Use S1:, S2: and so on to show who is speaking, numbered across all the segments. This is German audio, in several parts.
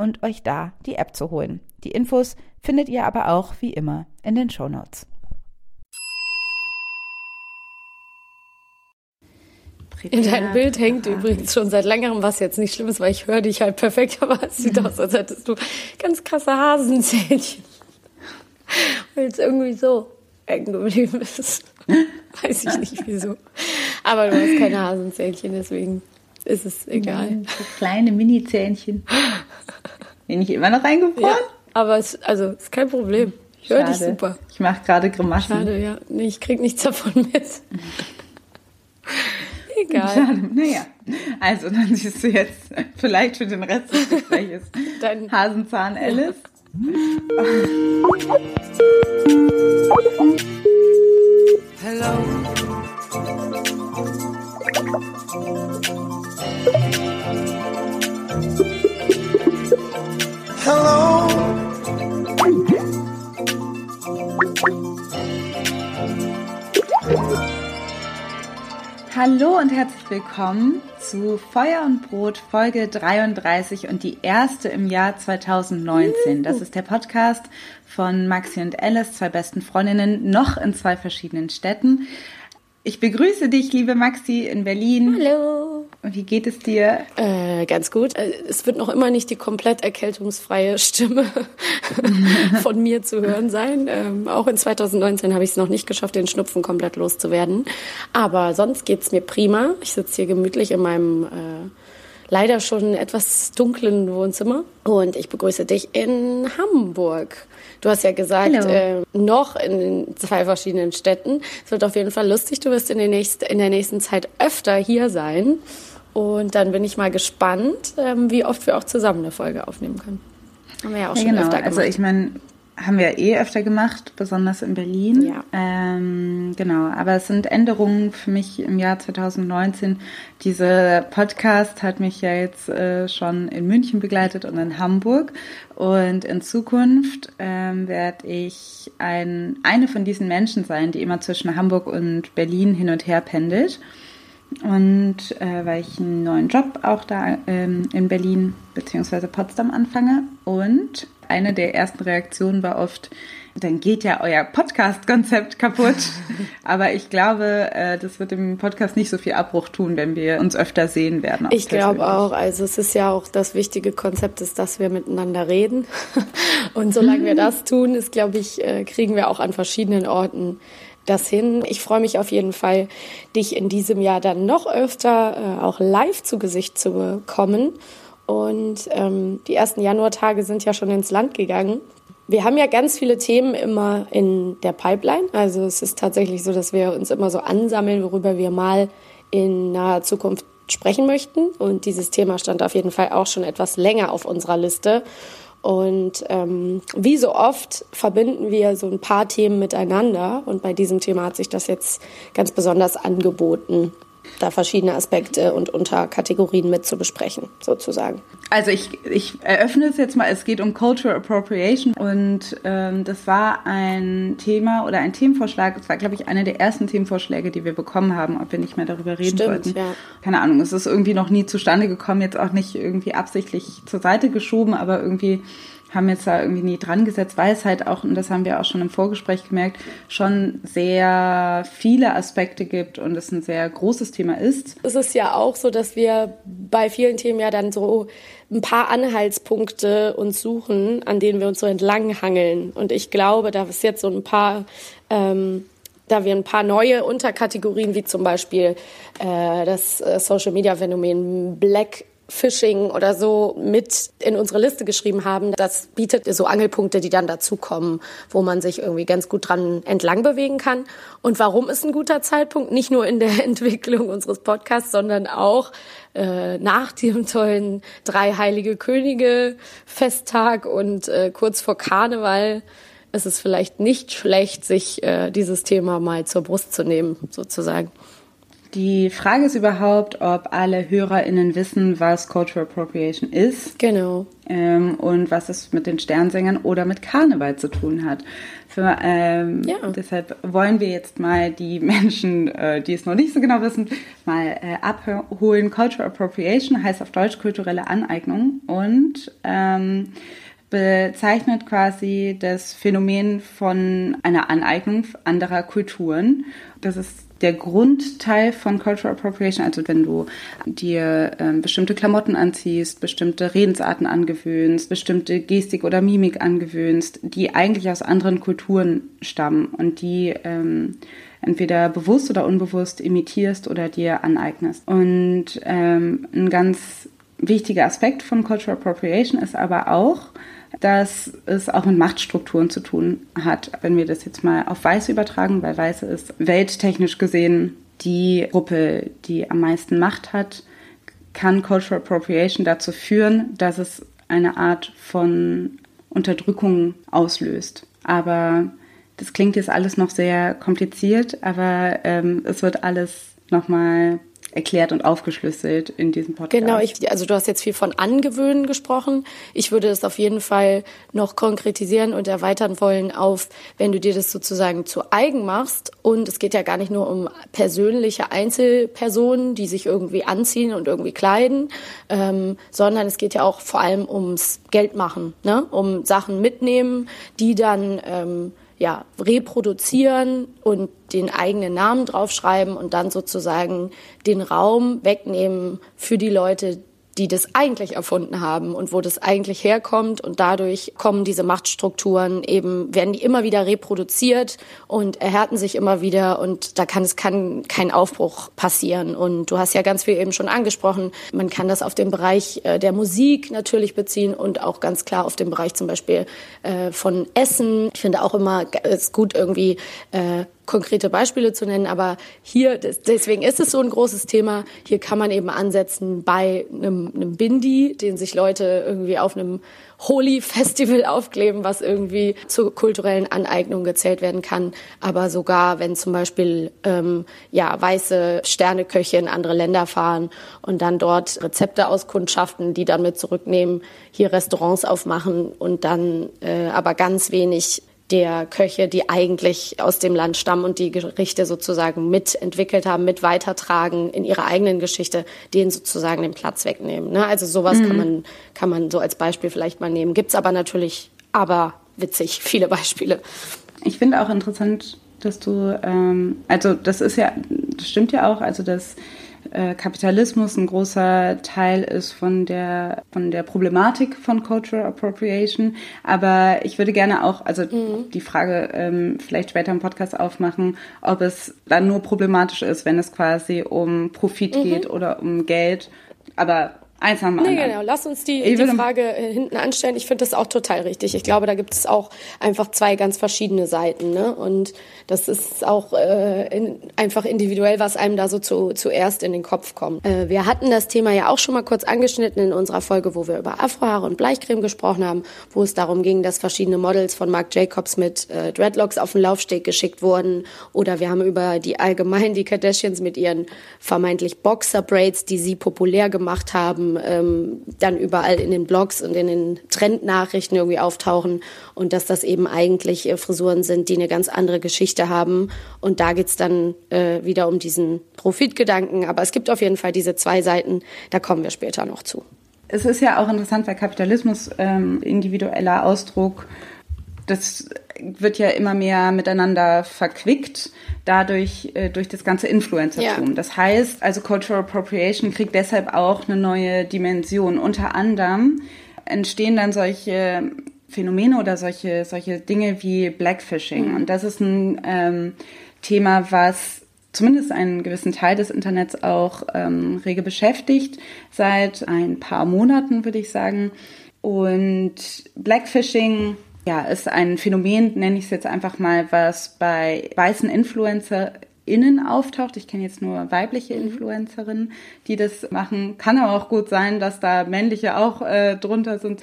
S1: und euch da die App zu holen. Die Infos findet ihr aber auch wie immer in den Show Notes.
S2: In deinem Bild hängt übrigens schon seit längerem, was jetzt nicht schlimm ist, weil ich höre dich halt perfekt, aber es sieht aus, als hättest du ganz krasse Hasenzähnchen. Weil es irgendwie so eng geblieben ist. Weiß ich nicht wieso. Aber du hast keine Hasenzähnchen, deswegen ist es egal.
S1: Nein, so kleine Mini-Zähnchen. Bin ich immer noch eingefroren? Ja.
S2: Aber es also ist kein Problem. Ich höre dich super.
S1: Ich mache gerade Grimassen.
S2: Schade, ja. Nee, ich krieg nichts davon mit. Egal.
S1: Schade. Naja. Also, dann siehst du jetzt vielleicht für den Rest des Gesprächs Dein Hasenzahn Alice. Hello. Hallo und herzlich willkommen zu Feuer und Brot Folge 33 und die erste im Jahr 2019. Das ist der Podcast von Maxi und Alice, zwei besten Freundinnen, noch in zwei verschiedenen Städten. Ich begrüße dich, liebe Maxi, in Berlin.
S2: Hallo.
S1: Und wie geht es dir?
S2: Äh, ganz gut. Äh, es wird noch immer nicht die komplett erkältungsfreie Stimme von mir zu hören sein. Ähm, auch in 2019 habe ich es noch nicht geschafft, den Schnupfen komplett loszuwerden. Aber sonst geht es mir prima. Ich sitze hier gemütlich in meinem äh, leider schon etwas dunklen Wohnzimmer und ich begrüße dich in Hamburg. Du hast ja gesagt, äh, noch in zwei verschiedenen Städten. Es wird auf jeden Fall lustig. Du wirst in, den nächsten, in der nächsten Zeit öfter hier sein. Und dann bin ich mal gespannt, ähm, wie oft wir auch zusammen eine Folge aufnehmen können.
S1: Haben wir ja auch ja, schon genau. öfter also gemacht. Also ich meine, haben wir eh öfter gemacht, besonders in Berlin.
S2: Ja.
S1: Ähm, genau, aber es sind Änderungen für mich im Jahr 2019. Dieser Podcast hat mich ja jetzt äh, schon in München begleitet und in Hamburg. Und in Zukunft ähm, werde ich ein, eine von diesen Menschen sein, die immer zwischen Hamburg und Berlin hin und her pendelt. Und äh, weil ich einen neuen Job auch da ähm, in Berlin bzw. Potsdam anfange. Und eine der ersten Reaktionen war oft, dann geht ja euer Podcast-Konzept kaputt. Aber ich glaube, äh, das wird dem Podcast nicht so viel Abbruch tun, wenn wir uns öfter sehen werden.
S2: Ich glaube auch. Also es ist ja auch das wichtige Konzept ist, dass wir miteinander reden. Und solange wir das tun, ist, glaube ich, äh, kriegen wir auch an verschiedenen Orten das hin. Ich freue mich auf jeden Fall, dich in diesem Jahr dann noch öfter äh, auch live zu Gesicht zu bekommen. Und ähm, die ersten Januartage sind ja schon ins Land gegangen. Wir haben ja ganz viele Themen immer in der Pipeline. Also es ist tatsächlich so, dass wir uns immer so ansammeln, worüber wir mal in naher Zukunft sprechen möchten. Und dieses Thema stand auf jeden Fall auch schon etwas länger auf unserer Liste. Und ähm, wie so oft verbinden wir so ein paar Themen miteinander. Und bei diesem Thema hat sich das jetzt ganz besonders angeboten, da verschiedene Aspekte und Unterkategorien mit zu besprechen, sozusagen.
S1: Also ich, ich eröffne es jetzt mal, es geht um Cultural Appropriation und ähm, das war ein Thema oder ein Themenvorschlag, es war glaube ich einer der ersten Themenvorschläge, die wir bekommen haben, ob wir nicht mehr darüber reden
S2: Stimmt,
S1: wollten.
S2: Ja.
S1: Keine Ahnung, es ist irgendwie noch nie zustande gekommen, jetzt auch nicht irgendwie absichtlich zur Seite geschoben, aber irgendwie haben jetzt da irgendwie nie dran gesetzt, weil es halt auch, und das haben wir auch schon im Vorgespräch gemerkt, schon sehr viele Aspekte gibt und es ein sehr großes Thema ist.
S2: Es ist ja auch so, dass wir bei vielen Themen ja dann so ein paar Anhaltspunkte uns suchen, an denen wir uns so entlanghangeln. Und ich glaube, da ist jetzt so ein paar ähm, da wir ein paar neue Unterkategorien, wie zum Beispiel äh, das äh, Social Media Phänomen Black Fishing oder so mit in unsere Liste geschrieben haben. Das bietet so Angelpunkte, die dann dazukommen, wo man sich irgendwie ganz gut dran entlang bewegen kann. Und warum ist ein guter Zeitpunkt? Nicht nur in der Entwicklung unseres Podcasts, sondern auch äh, nach dem tollen Drei Heilige Könige Festtag und äh, kurz vor Karneval ist es vielleicht nicht schlecht, sich äh, dieses Thema mal zur Brust zu nehmen, sozusagen.
S1: Die Frage ist überhaupt, ob alle HörerInnen wissen, was Cultural Appropriation ist.
S2: Genau.
S1: Ähm, und was es mit den Sternsängern oder mit Karneval zu tun hat. Für, ähm, ja. Deshalb wollen wir jetzt mal die Menschen, äh, die es noch nicht so genau wissen, mal äh, abholen. Cultural Appropriation heißt auf Deutsch kulturelle Aneignung und ähm, bezeichnet quasi das Phänomen von einer Aneignung anderer Kulturen. Das ist der Grundteil von Cultural Appropriation, also wenn du dir ähm, bestimmte Klamotten anziehst, bestimmte Redensarten angewöhnst, bestimmte Gestik oder Mimik angewöhnst, die eigentlich aus anderen Kulturen stammen und die ähm, entweder bewusst oder unbewusst imitierst oder dir aneignest. Und ähm, ein ganz wichtiger Aspekt von Cultural Appropriation ist aber auch, dass es auch mit Machtstrukturen zu tun hat. Wenn wir das jetzt mal auf Weiße übertragen, weil Weiße ist welttechnisch gesehen die Gruppe, die am meisten Macht hat, kann Cultural Appropriation dazu führen, dass es eine Art von Unterdrückung auslöst. Aber das klingt jetzt alles noch sehr kompliziert, aber ähm, es wird alles nochmal erklärt und aufgeschlüsselt in diesem Podcast.
S2: Genau, ich, also du hast jetzt viel von Angewöhnen gesprochen. Ich würde das auf jeden Fall noch konkretisieren und erweitern wollen auf, wenn du dir das sozusagen zu eigen machst. Und es geht ja gar nicht nur um persönliche Einzelpersonen, die sich irgendwie anziehen und irgendwie kleiden, ähm, sondern es geht ja auch vor allem ums Geldmachen, ne? um Sachen mitnehmen, die dann ähm, ja, reproduzieren und den eigenen Namen draufschreiben und dann sozusagen den Raum wegnehmen für die Leute, die das eigentlich erfunden haben und wo das eigentlich herkommt. Und dadurch kommen diese Machtstrukturen eben, werden die immer wieder reproduziert und erhärten sich immer wieder. Und da kann es kann kein Aufbruch passieren. Und du hast ja ganz viel eben schon angesprochen, man kann das auf den Bereich äh, der Musik natürlich beziehen und auch ganz klar auf den Bereich zum Beispiel äh, von Essen. Ich finde auch immer es gut irgendwie äh, konkrete Beispiele zu nennen, aber hier, deswegen ist es so ein großes Thema. Hier kann man eben ansetzen bei einem, einem Bindi, den sich Leute irgendwie auf einem Holy Festival aufkleben, was irgendwie zur kulturellen Aneignung gezählt werden kann. Aber sogar, wenn zum Beispiel ähm, ja weiße Sterneköche in andere Länder fahren und dann dort Rezepte auskundschaften, die dann mit zurücknehmen, hier Restaurants aufmachen und dann äh, aber ganz wenig der Köche, die eigentlich aus dem Land stammen und die Gerichte sozusagen mitentwickelt haben, mit weitertragen in ihrer eigenen Geschichte, denen sozusagen den Platz wegnehmen. Ne? Also sowas mhm. kann man kann man so als Beispiel vielleicht mal nehmen. Gibt's aber natürlich, aber witzig viele Beispiele.
S1: Ich finde auch interessant, dass du, ähm, also das ist ja, das stimmt ja auch, also dass Kapitalismus ein großer Teil ist von der, von der Problematik von Cultural Appropriation. Aber ich würde gerne auch, also mhm. die Frage ähm, vielleicht später im Podcast aufmachen, ob es dann nur problematisch ist, wenn es quasi um Profit mhm. geht oder um Geld. Aber Eins haben wir
S2: nee, genau. Lass uns die, die Frage äh, hinten anstellen. Ich finde das auch total richtig. Ich glaube, da gibt es auch einfach zwei ganz verschiedene Seiten. Ne? Und das ist auch äh, in, einfach individuell, was einem da so zu, zuerst in den Kopf kommt. Äh, wir hatten das Thema ja auch schon mal kurz angeschnitten in unserer Folge, wo wir über Afrohaare und Bleichcreme gesprochen haben, wo es darum ging, dass verschiedene Models von Marc Jacobs mit äh, Dreadlocks auf den Laufsteg geschickt wurden. Oder wir haben über die allgemein die Kardashians mit ihren vermeintlich Boxer-Braids, die sie populär gemacht haben, ähm, dann überall in den Blogs und in den Trendnachrichten irgendwie auftauchen und dass das eben eigentlich äh, Frisuren sind, die eine ganz andere Geschichte haben. Und da geht's dann äh, wieder um diesen Profitgedanken. Aber es gibt auf jeden Fall diese zwei Seiten, da kommen wir später noch zu.
S1: Es ist ja auch interessant, weil Kapitalismus ähm, individueller Ausdruck das wird ja immer mehr miteinander verquickt, dadurch äh, durch das ganze Influencertum. Ja. Das heißt, also Cultural Appropriation kriegt deshalb auch eine neue Dimension. Unter anderem entstehen dann solche Phänomene oder solche, solche Dinge wie Blackfishing. Mhm. Und das ist ein ähm, Thema, was zumindest einen gewissen Teil des Internets auch ähm, rege beschäftigt, seit ein paar Monaten, würde ich sagen. Und Blackfishing ja, ist ein Phänomen, nenne ich es jetzt einfach mal, was bei weißen InfluencerInnen auftaucht. Ich kenne jetzt nur weibliche mhm. Influencerinnen, die das machen. Kann aber auch gut sein, dass da männliche auch äh, drunter sind,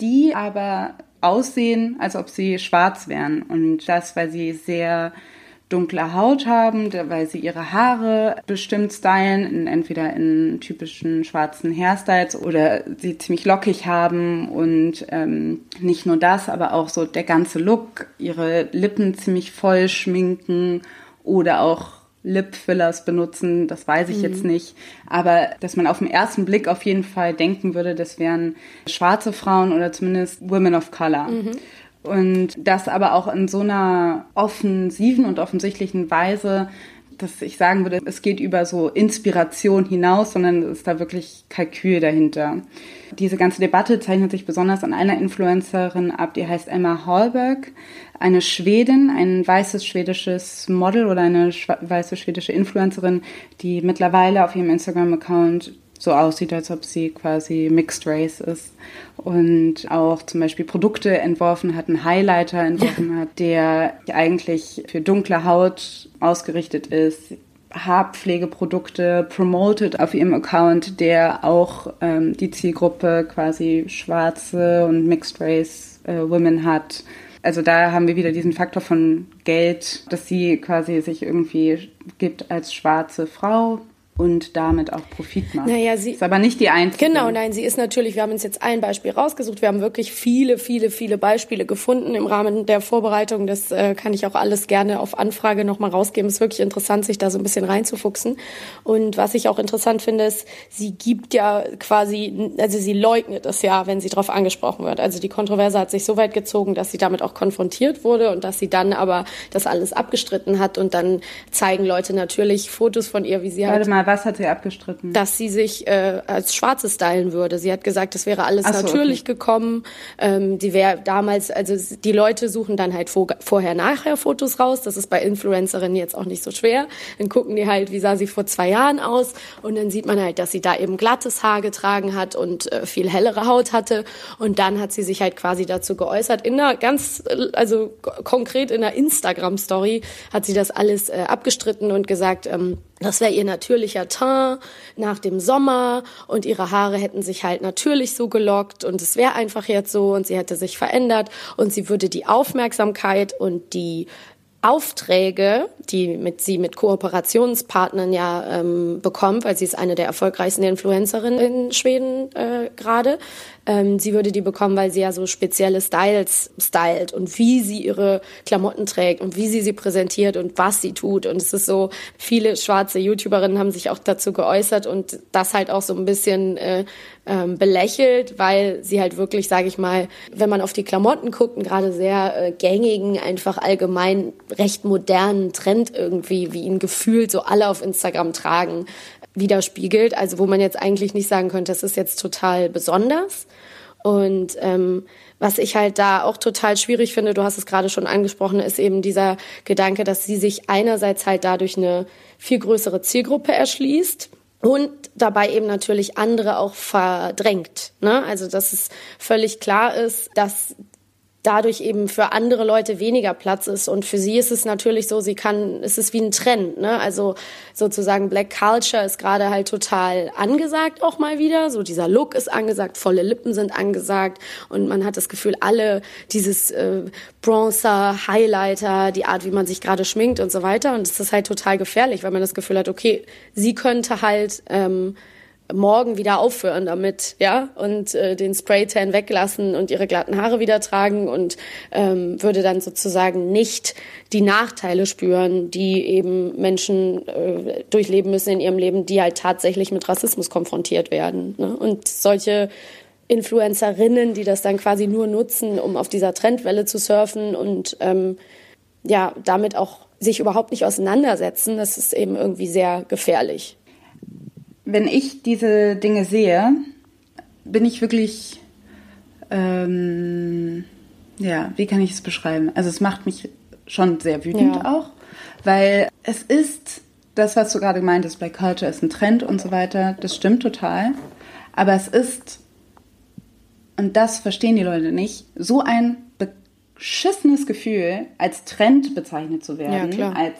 S1: die aber aussehen, als ob sie schwarz wären. Und das, weil sie sehr dunkle Haut haben, weil sie ihre Haare bestimmt stylen, in, entweder in typischen schwarzen Hairstyles oder sie ziemlich lockig haben und ähm, nicht nur das, aber auch so der ganze Look, ihre Lippen ziemlich voll schminken oder auch Lipfillers benutzen, das weiß ich mhm. jetzt nicht. Aber dass man auf den ersten Blick auf jeden Fall denken würde, das wären schwarze Frauen oder zumindest Women of Color. Mhm. Und das aber auch in so einer offensiven und offensichtlichen Weise, dass ich sagen würde, es geht über so Inspiration hinaus, sondern es ist da wirklich Kalkül dahinter. Diese ganze Debatte zeichnet sich besonders an einer Influencerin ab, die heißt Emma Hallberg, eine Schwedin, ein weißes schwedisches Model oder eine weiße schwedische Influencerin, die mittlerweile auf ihrem Instagram-Account so aussieht, als ob sie quasi Mixed Race ist. Und auch zum Beispiel Produkte entworfen hat, einen Highlighter entworfen hat, der eigentlich für dunkle Haut ausgerichtet ist. Haarpflegeprodukte promoted auf ihrem Account, der auch ähm, die Zielgruppe quasi schwarze und Mixed Race äh, Women hat. Also da haben wir wieder diesen Faktor von Geld, dass sie quasi sich irgendwie gibt als schwarze Frau, und damit auch Profit macht.
S2: Naja, sie
S1: ist aber nicht die einzige.
S2: Genau, nein, sie ist natürlich, wir haben uns jetzt ein Beispiel rausgesucht. Wir haben wirklich viele, viele, viele Beispiele gefunden im Rahmen der Vorbereitung. Das äh, kann ich auch alles gerne auf Anfrage nochmal rausgeben. Es ist wirklich interessant, sich da so ein bisschen reinzufuchsen. Und was ich auch interessant finde, ist, sie gibt ja quasi, also sie leugnet es ja, wenn sie darauf angesprochen wird. Also die Kontroverse hat sich so weit gezogen, dass sie damit auch konfrontiert wurde und dass sie dann aber das alles abgestritten hat. Und dann zeigen Leute natürlich Fotos von ihr, wie sie
S1: Warte
S2: halt
S1: mal, Na, was hat sie abgestritten?
S2: Dass sie sich äh, als Schwarze stylen würde. Sie hat gesagt, das wäre alles so, natürlich okay. gekommen. Ähm, die wäre damals, also die Leute suchen dann halt vor, vorher-nachher Fotos raus. Das ist bei Influencerinnen jetzt auch nicht so schwer. Dann gucken die halt, wie sah sie vor zwei Jahren aus. Und dann sieht man halt, dass sie da eben glattes Haar getragen hat und äh, viel hellere Haut hatte. Und dann hat sie sich halt quasi dazu geäußert. In einer ganz, äh, also konkret in einer Instagram-Story hat sie das alles äh, abgestritten und gesagt, ähm, das wäre ihr natürlicher Teint nach dem Sommer und ihre Haare hätten sich halt natürlich so gelockt und es wäre einfach jetzt so und sie hätte sich verändert und sie würde die Aufmerksamkeit und die Aufträge, die mit sie mit Kooperationspartnern ja ähm, bekommt, weil sie ist eine der erfolgreichsten Influencerinnen in Schweden äh, gerade. Ähm, sie würde die bekommen, weil sie ja so spezielle Styles stylt und wie sie ihre Klamotten trägt und wie sie sie präsentiert und was sie tut. Und es ist so, viele schwarze YouTuberinnen haben sich auch dazu geäußert und das halt auch so ein bisschen äh, ähm, belächelt, weil sie halt wirklich, sage ich mal, wenn man auf die Klamotten guckt, einen gerade sehr äh, gängigen, einfach allgemein recht modernen Trend irgendwie, wie ihn gefühlt so alle auf Instagram tragen, widerspiegelt. Also wo man jetzt eigentlich nicht sagen könnte, das ist jetzt total besonders. Und ähm, was ich halt da auch total schwierig finde, du hast es gerade schon angesprochen, ist eben dieser Gedanke, dass sie sich einerseits halt dadurch eine viel größere Zielgruppe erschließt und dabei eben natürlich andere auch verdrängt. Ne? Also dass es völlig klar ist, dass dadurch eben für andere Leute weniger Platz ist. Und für sie ist es natürlich so, sie kann, es ist wie ein Trend, ne? Also sozusagen Black Culture ist gerade halt total angesagt auch mal wieder. So dieser Look ist angesagt, volle Lippen sind angesagt und man hat das Gefühl, alle dieses äh, Bronzer, Highlighter, die Art, wie man sich gerade schminkt und so weiter. Und es ist halt total gefährlich, weil man das Gefühl hat, okay, sie könnte halt ähm, morgen wieder aufhören damit, ja, und äh, den Spraytan weglassen und ihre glatten Haare wieder tragen und ähm, würde dann sozusagen nicht die Nachteile spüren, die eben Menschen äh, durchleben müssen in ihrem Leben, die halt tatsächlich mit Rassismus konfrontiert werden. Ne? Und solche Influencerinnen, die das dann quasi nur nutzen, um auf dieser Trendwelle zu surfen und ähm, ja, damit auch sich überhaupt nicht auseinandersetzen, das ist eben irgendwie sehr gefährlich
S1: wenn ich diese Dinge sehe, bin ich wirklich, ähm, ja, wie kann ich es beschreiben? Also es macht mich schon sehr wütend ja. auch, weil es ist das, was du gerade meintest, Black Culture ist ein Trend und so weiter, das stimmt total. Aber es ist, und das verstehen die Leute nicht, so ein beschissenes Gefühl, als Trend bezeichnet zu werden, ja, als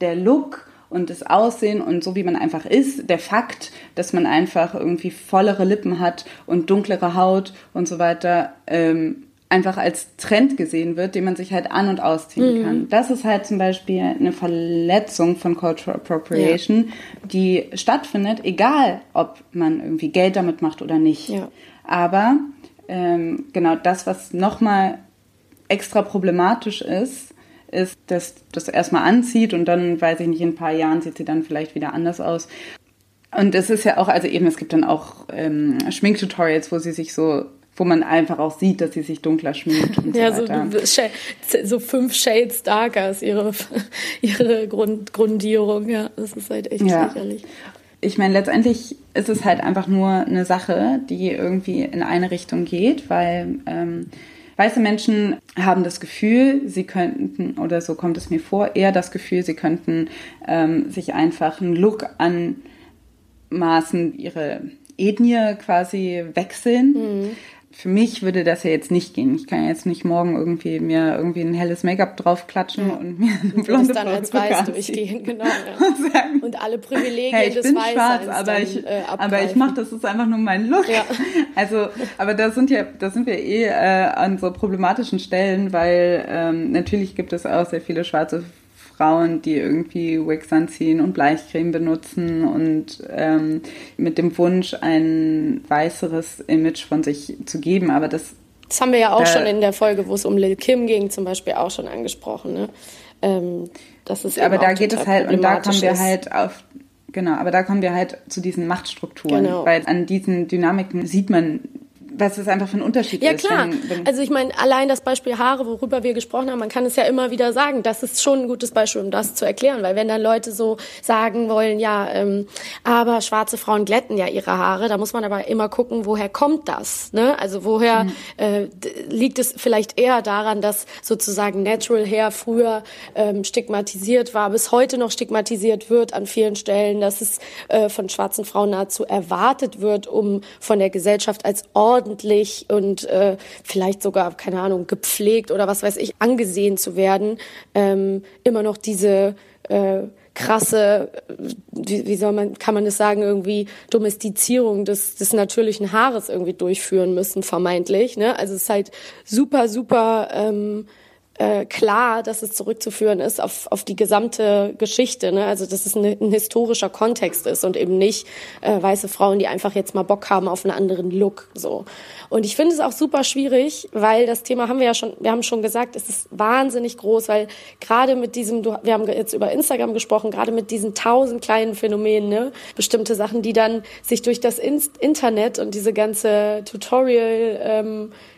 S1: der Look und das Aussehen und so wie man einfach ist, der Fakt, dass man einfach irgendwie vollere Lippen hat und dunklere Haut und so weiter, ähm, einfach als Trend gesehen wird, den man sich halt an- und ausziehen mhm. kann. Das ist halt zum Beispiel eine Verletzung von Cultural Appropriation, ja. die stattfindet, egal ob man irgendwie Geld damit macht oder nicht. Ja. Aber ähm, genau das, was nochmal extra problematisch ist, ist, dass das erstmal anzieht und dann, weiß ich nicht, in ein paar Jahren sieht sie dann vielleicht wieder anders aus. Und es ist ja auch, also eben, es gibt dann auch ähm, Schminktutorials, wo sie sich so wo man einfach auch sieht, dass sie sich dunkler schminkt. Und ja, so,
S2: so, so, fünf Shades darker ist ihre, ihre Grund, Grundierung. Ja, das ist halt echt ja. lächerlich.
S1: Ich meine, letztendlich ist es halt einfach nur eine Sache, die irgendwie in eine Richtung geht, weil ähm, Weiße Menschen haben das Gefühl, sie könnten, oder so kommt es mir vor, eher das Gefühl, sie könnten ähm, sich einfach einen Look anmaßen, ihre Ethnie quasi wechseln. Mhm für mich würde das ja jetzt nicht gehen. Ich kann jetzt nicht morgen irgendwie mir irgendwie ein helles Make-up draufklatschen ja. und mir eine blonde dann als weiß durchgehen, genau. Ja. und alle Privilegien hey, ich des bin schwarz, aber dann, ich, äh, aber ich mache das ist einfach nur mein Look. Ja. Also, aber da sind ja, da sind wir eh äh, an so problematischen Stellen, weil ähm, natürlich gibt es auch sehr viele schwarze Frauen, die irgendwie Wigs anziehen und Bleichcreme benutzen und ähm, mit dem Wunsch, ein weißeres Image von sich zu geben. Aber das.
S2: Das haben wir ja auch da, schon in der Folge, wo es um Lil Kim ging, zum Beispiel auch schon angesprochen. Ne? Ähm, das ist
S1: aber da geht es halt, und da kommen wir halt auf Genau, aber da kommen wir halt zu diesen Machtstrukturen, genau. weil an diesen Dynamiken sieht man was es einfach für ein Unterschied
S2: ja,
S1: ist.
S2: Ja klar. Wenn, wenn also ich meine, allein das Beispiel Haare, worüber wir gesprochen haben, man kann es ja immer wieder sagen. Das ist schon ein gutes Beispiel, um das zu erklären, weil wenn dann Leute so sagen wollen, ja, ähm, aber schwarze Frauen glätten ja ihre Haare, da muss man aber immer gucken, woher kommt das? Ne? Also woher mhm. äh, liegt es vielleicht eher daran, dass sozusagen Natural Hair früher ähm, stigmatisiert war, bis heute noch stigmatisiert wird an vielen Stellen, dass es äh, von schwarzen Frauen nahezu erwartet wird, um von der Gesellschaft als ordentlich und äh, vielleicht sogar, keine Ahnung, gepflegt oder was weiß ich, angesehen zu werden, ähm, immer noch diese äh, krasse, wie, wie soll man, kann man das sagen, irgendwie Domestizierung des, des natürlichen Haares irgendwie durchführen müssen, vermeintlich. Ne? Also es ist halt super, super ähm, äh, klar, dass es zurückzuführen ist auf, auf die gesamte Geschichte. Ne? Also dass es ein, ein historischer Kontext ist und eben nicht äh, weiße Frauen, die einfach jetzt mal Bock haben auf einen anderen Look. So. Und ich finde es auch super schwierig, weil das Thema haben wir ja schon, wir haben schon gesagt, es ist wahnsinnig groß, weil gerade mit diesem, wir haben jetzt über Instagram gesprochen, gerade mit diesen tausend kleinen Phänomenen, ne? bestimmte Sachen, die dann sich durch das Internet und diese ganze Tutorial ähm, äh,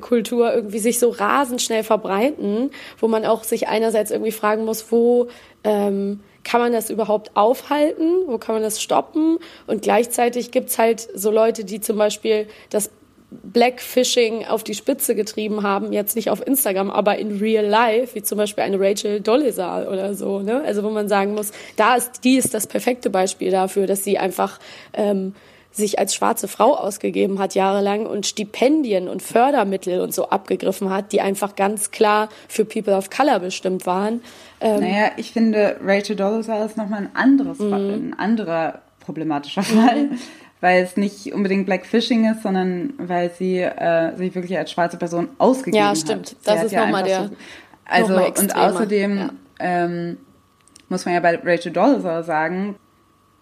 S2: Kultur irgendwie sich so rasend schnell verbreiten, wo man auch sich einerseits irgendwie fragen muss, wo ähm, kann man das überhaupt aufhalten, wo kann man das stoppen und gleichzeitig gibt's halt so Leute, die zum Beispiel das Blackfishing auf die Spitze getrieben haben, jetzt nicht auf Instagram, aber in real life, wie zum Beispiel eine Rachel Dolezal oder so, ne? Also wo man sagen muss, da ist die ist das perfekte Beispiel dafür, dass sie einfach ähm, sich als schwarze Frau ausgegeben hat jahrelang und Stipendien und Fördermittel und so abgegriffen hat, die einfach ganz klar für People of Color bestimmt waren.
S1: Ähm, naja, ich finde, Rachel Dolezal ist nochmal ein anderes, mhm. ein anderer problematischer Fall. Mhm. Weil es nicht unbedingt Blackfishing ist, sondern weil sie äh, sich wirklich als schwarze Person ausgegeben hat. Ja, stimmt.
S2: Hat. Das ist ja nochmal der. So,
S1: also, noch und außerdem ja. ähm, muss man ja bei Rachel Dolezal sagen,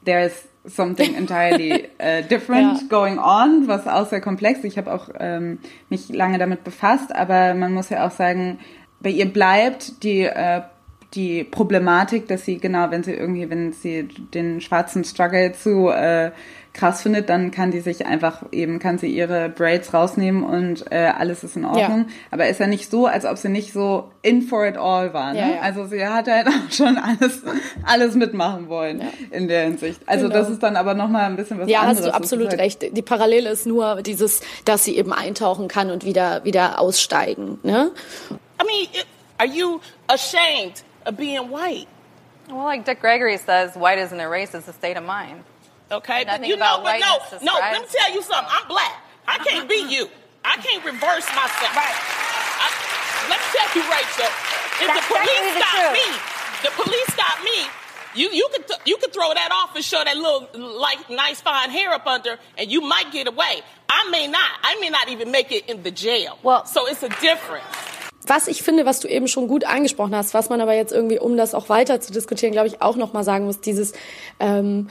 S1: there is something entirely uh, different ja. going on, was auch sehr komplex. Ich habe auch ähm, mich lange damit befasst, aber man muss ja auch sagen, bei ihr bleibt die äh, die Problematik, dass sie genau, wenn sie irgendwie, wenn sie den schwarzen Struggle zu äh, krass findet, dann kann die sich einfach eben, kann sie ihre Braids rausnehmen und äh, alles ist in Ordnung. Ja. Aber ist ja nicht so, als ob sie nicht so in for it all war. Ne? Ja, ja. Also sie hat halt auch schon alles, alles mitmachen wollen in der Hinsicht. Also genau. das ist dann aber nochmal ein bisschen was
S2: ja,
S1: anderes.
S2: Ja, hast du absolut halt recht. Die Parallele ist nur dieses, dass sie eben eintauchen kann und wieder, wieder aussteigen. Ne?
S3: I mean, are you ashamed of being white?
S4: Well, like Dick Gregory says, white isn't a race, it's a state of mind.
S3: Okay, Nothing but you know, but no, no. Let me tell you something. I'm black. I can't be you. I can't reverse myself. Right. I, let me tell you, Rachel. If That's the police the stop me, the police stop me. You you could you could throw that off and show that little like nice fine hair up under, and you might get away. I may not. I may not even make it in the jail. Well, so it's a difference.
S2: Was ich finde, was du eben schon gut angesprochen hast, was man aber jetzt irgendwie, um das auch weiter zu diskutieren, glaube ich, auch nochmal sagen muss, dieses ähm,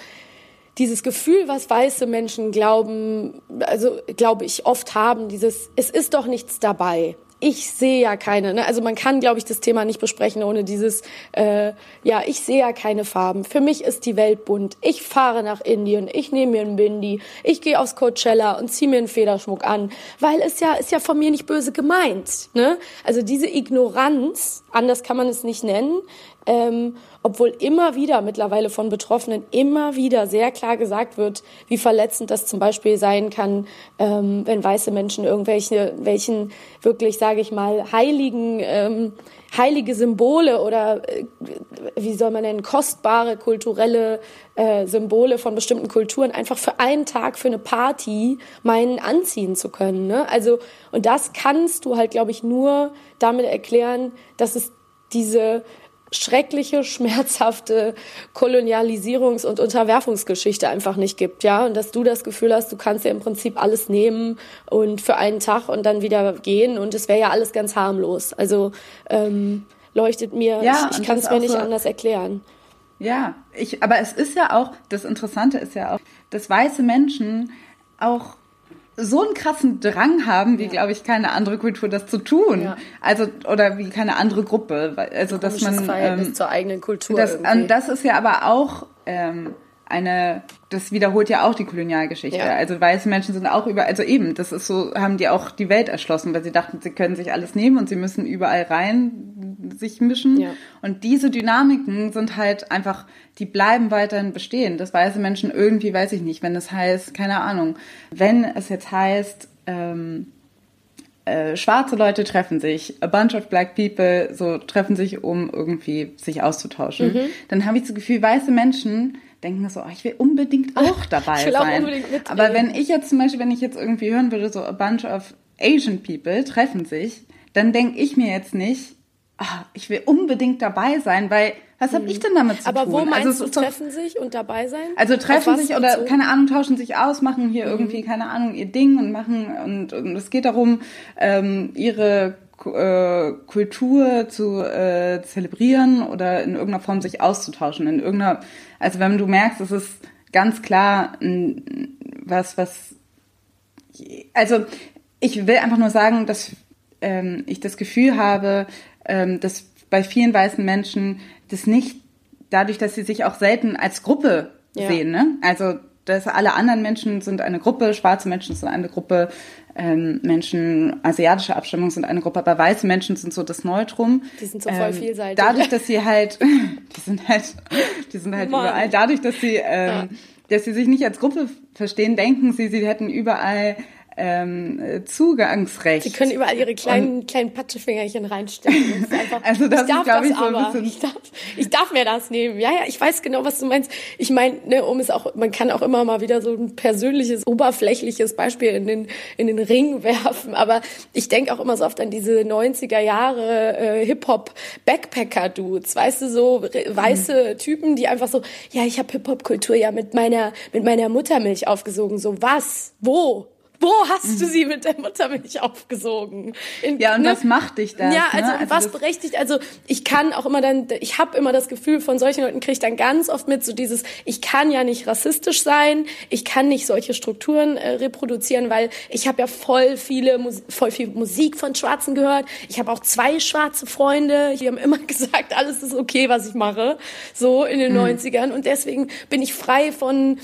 S2: dieses Gefühl, was weiße Menschen glauben, also glaube ich oft haben, dieses, es ist doch nichts dabei. Ich sehe ja keine, ne? also man kann, glaube ich, das Thema nicht besprechen ohne dieses, äh, ja, ich sehe ja keine Farben. Für mich ist die Welt bunt. Ich fahre nach Indien, ich nehme mir ein Bindi, ich gehe aufs Coachella und ziehe mir einen Federschmuck an, weil es ja ist ja von mir nicht böse gemeint. Ne? Also diese Ignoranz, anders kann man es nicht nennen, ähm, obwohl immer wieder mittlerweile von Betroffenen immer wieder sehr klar gesagt wird, wie verletzend das zum Beispiel sein kann, ähm, wenn weiße Menschen irgendwelche, welchen wirklich, sage ich mal, heiligen, ähm, heilige Symbole oder äh, wie soll man nennen, kostbare kulturelle äh, Symbole von bestimmten Kulturen einfach für einen Tag, für eine Party meinen anziehen zu können. Ne? Also, und das kannst du halt, glaube ich, nur damit erklären, dass es diese schreckliche, schmerzhafte Kolonialisierungs- und Unterwerfungsgeschichte einfach nicht gibt, ja, und dass du das Gefühl hast, du kannst ja im Prinzip alles nehmen und für einen Tag und dann wieder gehen und es wäre ja alles ganz harmlos. Also ähm, leuchtet mir, ja, ich, ich kann es mir nicht so anders erklären.
S1: Ja, ich, aber es ist ja auch, das Interessante ist ja auch, dass weiße Menschen auch so einen krassen Drang haben, wie ja. glaube ich keine andere Kultur das zu tun. Ja. Also oder wie keine andere Gruppe. Also dass man
S2: Verhältnis ähm, zur eigenen Kultur.
S1: Das, das ist ja aber auch ähm, eine das wiederholt ja auch die Kolonialgeschichte. Ja. Also weiße Menschen sind auch über, also eben, das ist so, haben die auch die Welt erschlossen, weil sie dachten, sie können sich alles nehmen und sie müssen überall rein sich mischen. Ja. Und diese Dynamiken sind halt einfach, die bleiben weiterhin bestehen. Dass weiße Menschen irgendwie, weiß ich nicht, wenn es heißt, keine Ahnung, wenn es jetzt heißt, ähm, äh, schwarze Leute treffen sich, a bunch of black people, so treffen sich, um irgendwie sich auszutauschen. Mhm. Dann habe ich das Gefühl, weiße Menschen denken so, oh, ich will unbedingt auch dabei ich will sein. Auch unbedingt mitreden. Aber wenn ich jetzt zum Beispiel, wenn ich jetzt irgendwie hören würde, so a bunch of Asian people treffen sich, dann denke ich mir jetzt nicht, oh, ich will unbedingt dabei sein, weil was habe ich denn damit zu
S2: Aber
S1: tun?
S2: Aber wo meinst also, du, treffen sich und dabei sein?
S1: Also treffen sich oder so? keine Ahnung, tauschen sich aus, machen hier mhm. irgendwie, keine Ahnung, ihr Ding und machen und, und es geht darum, ähm, ihre äh, Kultur zu äh, zelebrieren oder in irgendeiner Form sich auszutauschen. In irgendeiner, also wenn du merkst, es ist ganz klar was, was, also ich will einfach nur sagen, dass ähm, ich das Gefühl habe, ähm, dass bei vielen weißen Menschen das nicht dadurch, dass sie sich auch selten als Gruppe ja. sehen. Ne? Also dass alle anderen Menschen sind eine Gruppe, schwarze Menschen sind eine Gruppe, ähm, Menschen asiatischer Abstammung sind eine Gruppe, aber weiße Menschen sind so das Neutrum.
S2: Die sind so voll ähm, vielseitig.
S1: Dadurch, dass sie halt, die sind halt, die sind halt Mann. überall. Dadurch, dass sie, ähm, ja. dass sie sich nicht als Gruppe verstehen, denken sie, sie hätten überall ähm, Zugangsrecht.
S2: Sie können überall ihre kleinen, und, kleinen Patschefingerchen reinstecken. Das einfach,
S1: also das ich darf ist, das ich, so aber.
S2: Ich darf, ich darf mir das nehmen. Ja, ja, ich weiß genau, was du meinst. Ich meine, ne, um es auch, man kann auch immer mal wieder so ein persönliches, oberflächliches Beispiel in den, in den Ring werfen. Aber ich denke auch immer so oft an diese 90er Jahre äh, Hip-Hop-Backpacker-Dudes. Weißt du, so weiße mhm. Typen, die einfach so, ja, ich habe Hip-Hop-Kultur ja mit meiner, mit meiner Muttermilch aufgesogen. So, was? Wo? Wo hast du sie mit der Muttermilch aufgesogen?
S1: In, ja, und ne? was macht dich da?
S2: Ja, also, ne? also was berechtigt, also ich kann auch immer dann, ich habe immer das Gefühl, von solchen Leuten kriege ich dann ganz oft mit, so dieses, ich kann ja nicht rassistisch sein, ich kann nicht solche Strukturen äh, reproduzieren, weil ich habe ja voll viele, voll viel Musik von Schwarzen gehört. Ich habe auch zwei schwarze Freunde, die haben immer gesagt, alles ist okay, was ich mache, so in den mhm. 90ern. Und deswegen bin ich frei von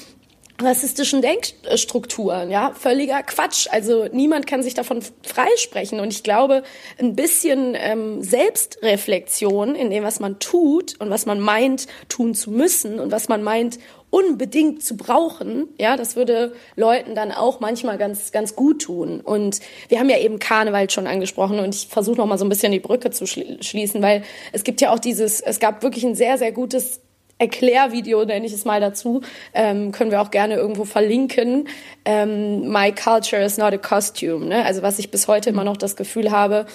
S2: rassistischen Denkstrukturen, ja, völliger Quatsch. Also niemand kann sich davon freisprechen. Und ich glaube, ein bisschen ähm, Selbstreflexion in dem, was man tut und was man meint, tun zu müssen und was man meint, unbedingt zu brauchen, ja, das würde Leuten dann auch manchmal ganz, ganz gut tun. Und wir haben ja eben Karneval schon angesprochen und ich versuche noch mal so ein bisschen die Brücke zu schließen, weil es gibt ja auch dieses, es gab wirklich ein sehr, sehr gutes Erklärvideo, nenne ich es mal dazu, ähm, können wir auch gerne irgendwo verlinken. Ähm, My culture is not a costume. Ne? Also was ich bis heute immer noch das Gefühl habe,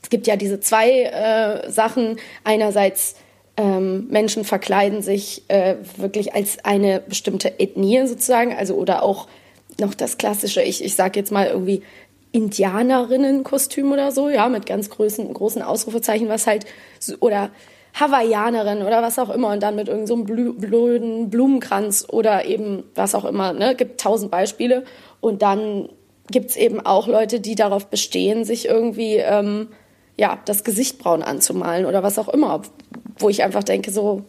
S2: es gibt ja diese zwei äh, Sachen. Einerseits ähm, Menschen verkleiden sich äh, wirklich als eine bestimmte Ethnie sozusagen, also oder auch noch das klassische, ich, ich sage jetzt mal irgendwie Indianerinnenkostüm oder so, ja, mit ganz großen, großen Ausrufezeichen, was halt, oder Hawaiianerin oder was auch immer und dann mit irgendeinem so blöden Blumenkranz oder eben was auch immer. Ne? Gibt tausend Beispiele. Und dann gibt's eben auch Leute, die darauf bestehen, sich irgendwie ähm, ja, das Gesicht braun anzumalen oder was auch immer. Wo ich einfach denke, so,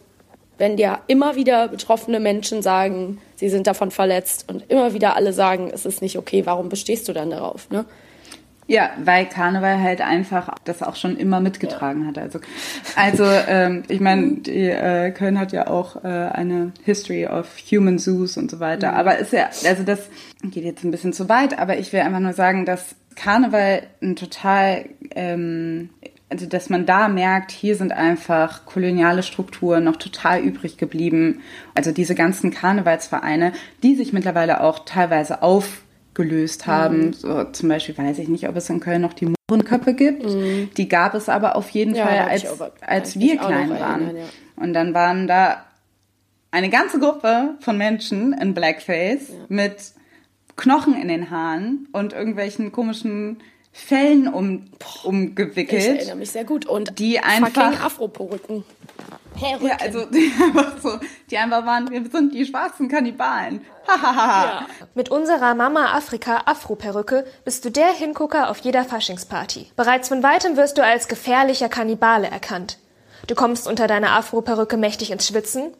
S2: wenn dir immer wieder betroffene Menschen sagen, sie sind davon verletzt und immer wieder alle sagen, es ist nicht okay, warum bestehst du dann darauf? Ne?
S1: Ja, weil Karneval halt einfach das auch schon immer mitgetragen ja. hat. Also, also ähm, ich meine, die äh, Köln hat ja auch äh, eine History of Human Zoos und so weiter. Mhm. Aber ist ja, also das geht jetzt ein bisschen zu weit, aber ich will einfach nur sagen, dass Karneval ein total ähm, also dass man da merkt, hier sind einfach koloniale Strukturen noch total übrig geblieben. Also diese ganzen Karnevalsvereine, die sich mittlerweile auch teilweise auf gelöst haben. Mhm. So, zum Beispiel weiß ich nicht, ob es in Köln noch die Mohrenköppe gibt. Mhm. Die gab es aber auf jeden ja, Fall, als, als wir klein waren. Erinnern, ja. Und dann waren da eine ganze Gruppe von Menschen in Blackface ja. mit Knochen in den Haaren und irgendwelchen komischen Fellen um, umgewickelt. Ich
S2: erinnere mich sehr gut. Und
S1: die einfach
S2: Afro-Perücken.
S1: Perücken. Ja, also die einfach so, die einfach waren, wir sind die schwarzen Kannibalen. ja.
S5: Mit unserer Mama Afrika Afro-Perücke bist du der Hingucker auf jeder Faschingsparty. Bereits von weitem wirst du als gefährlicher Kannibale erkannt. Du kommst unter deiner Afro-Perücke mächtig ins Schwitzen.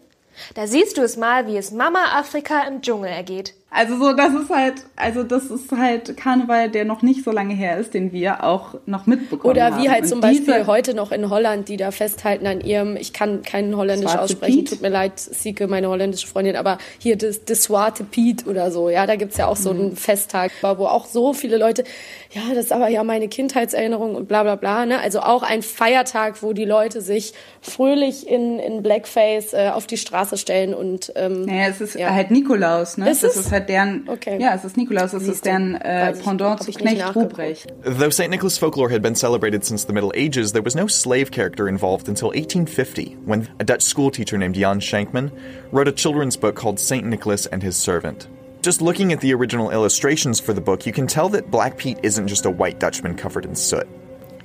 S5: Da siehst du es mal, wie es Mama Afrika im Dschungel ergeht.
S1: Also so, das ist halt, also das ist halt Karneval, der noch nicht so lange her ist, den wir auch noch mitbekommen
S2: Oder
S1: haben.
S2: wie halt
S1: Und
S2: zum Beispiel
S1: diese-
S2: heute noch in Holland, die da festhalten an ihrem, ich kann kein Holländisch
S1: Zwarte
S2: aussprechen,
S1: Piet.
S2: tut mir leid, Sieke, meine holländische Freundin, aber hier das, das Swarte Piet oder so, ja, da gibt's ja auch so
S1: Mhm.
S2: einen Festtag, wo auch so viele Leute, ja, das ist aber ja meine Kindheitserinnerung und bla bla bla, ne? Also auch ein Feiertag, wo die Leute sich fröhlich in, in Blackface äh, auf die Straße stellen und ähm,
S1: Naja, es ist
S2: Ja.
S1: halt Nikolaus, ne?
S2: Ist
S1: das ist halt deren,
S2: Okay.
S1: ja, es ist Nikolaus, es ist deren äh, Pendant zu Knecht. Ruprecht.
S6: Though St. Nicholas folklore had been celebrated since the Middle Ages, there was no slave character involved until 1850, when a Dutch schoolteacher named Jan Schenkman wrote a children's book called St. Nicholas and His Servant. Just looking at the original illustrations for the book, you can tell that Black Pete isn't just a white Dutchman covered in soot.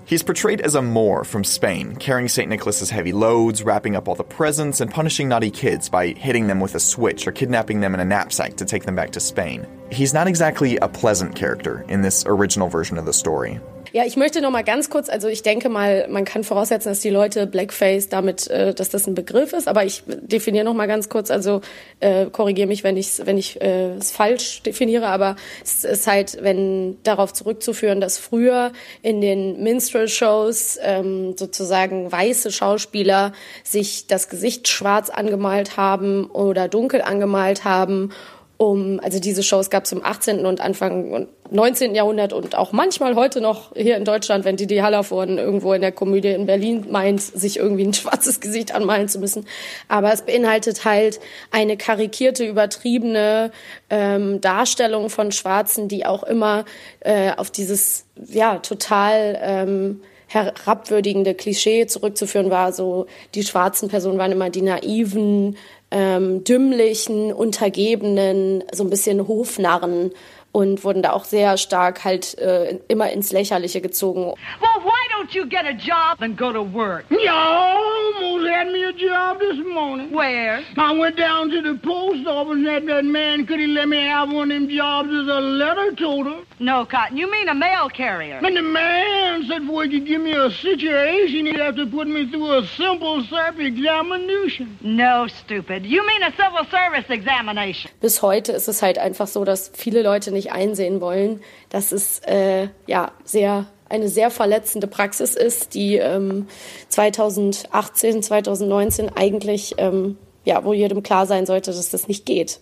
S6: He's portrayed as a Moor from Spain, carrying St. Nicholas's heavy loads, wrapping up all the presents, and punishing naughty kids by hitting them with a switch or kidnapping them in a knapsack to take them back to Spain. He's not exactly a pleasant character in this original version of the story.
S2: Ja, ich möchte noch mal ganz kurz, also ich denke mal, man kann voraussetzen, dass die Leute Blackface damit, äh, dass das ein Begriff ist, aber ich definiere noch mal ganz kurz, also äh, korrigiere mich, wenn ich wenn ich äh, es falsch definiere, aber es ist halt, wenn darauf zurückzuführen, dass früher in den Minstrel-Shows ähm, sozusagen weiße Schauspieler sich das Gesicht schwarz angemalt haben oder dunkel angemalt haben um, also diese Shows gab es im 18. und Anfang und 19. Jahrhundert und auch manchmal heute noch hier in Deutschland, wenn Didi Hallervorden irgendwo in der Komödie in Berlin meint, sich irgendwie ein schwarzes Gesicht anmalen zu müssen. Aber es beinhaltet halt eine karikierte, übertriebene ähm, Darstellung von Schwarzen, die auch immer äh, auf dieses, ja, total... Ähm, herabwürdigende Klischee zurückzuführen war. So die schwarzen Personen waren immer die naiven, ähm, dümmlichen, untergebenen, so ein bisschen Hofnarren und wurden da auch sehr stark halt äh, immer ins Lächerliche gezogen.
S7: Well, why don't you get a job and go to work?
S8: You almost had me a job this morning.
S7: Where?
S8: I went down to the post office and that man could he let me have one of them jobs as a letter toter.
S7: No, Cotton. You mean a mail carrier?
S8: And the man said before he could give me a situation, he'd have to put me through a simple self-examination.
S7: No, stupid. You mean a civil service examination?
S2: Bis heute ist es halt einfach so, dass viele Leute nicht einsehen wollen, dass es äh, ja sehr eine sehr verletzende Praxis ist, die ähm, 2018, 2019 eigentlich ähm, ja, wo jedem klar sein sollte, dass das nicht geht.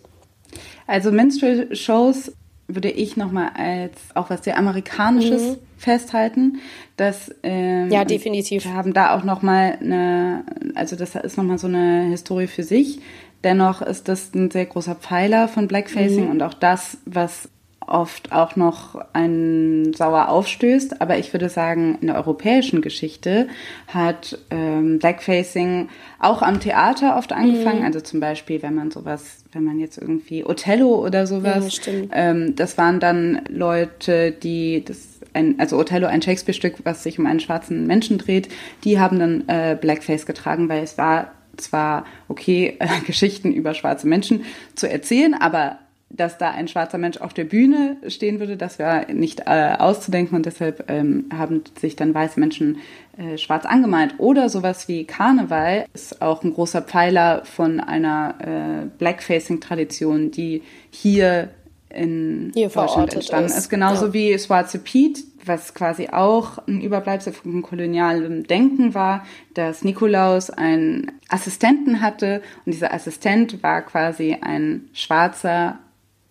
S1: Also Minstrel-Shows würde ich nochmal als auch was sehr Amerikanisches festhalten. Dass, ähm,
S2: Ja, definitiv.
S1: Wir haben da auch nochmal eine, also das ist nochmal so eine Historie für sich. Dennoch ist das ein sehr großer Pfeiler von Blackfacing und auch das, was oft auch noch einen sauer aufstößt. Aber ich würde sagen, in der europäischen Geschichte hat ähm, Blackfacing auch am Theater oft angefangen. Also zum Beispiel, wenn man sowas, wenn man jetzt irgendwie Othello oder sowas,
S2: Ja,
S1: ähm, das waren dann Leute, die das ein, also Othello, ein Shakespeare-Stück, was sich um einen schwarzen Menschen dreht, die haben dann äh, Blackface getragen, weil es war zwar okay, äh, Geschichten über schwarze Menschen zu erzählen, aber dass da ein schwarzer Mensch auf der Bühne stehen würde, das war nicht äh, auszudenken und deshalb ähm, haben sich dann weiße Menschen äh, schwarz angemalt. Oder sowas wie Karneval ist auch ein großer Pfeiler von einer äh, Blackfacing-Tradition, die hier in
S2: Hier
S1: Deutschland entstanden
S2: ist.
S1: ist. Genauso
S2: Ja.
S1: wie Swarze Piet, was quasi auch ein Überbleibsel von kolonialem Denken war, dass Nikolaus einen Assistenten hatte und dieser Assistent war quasi ein schwarzer,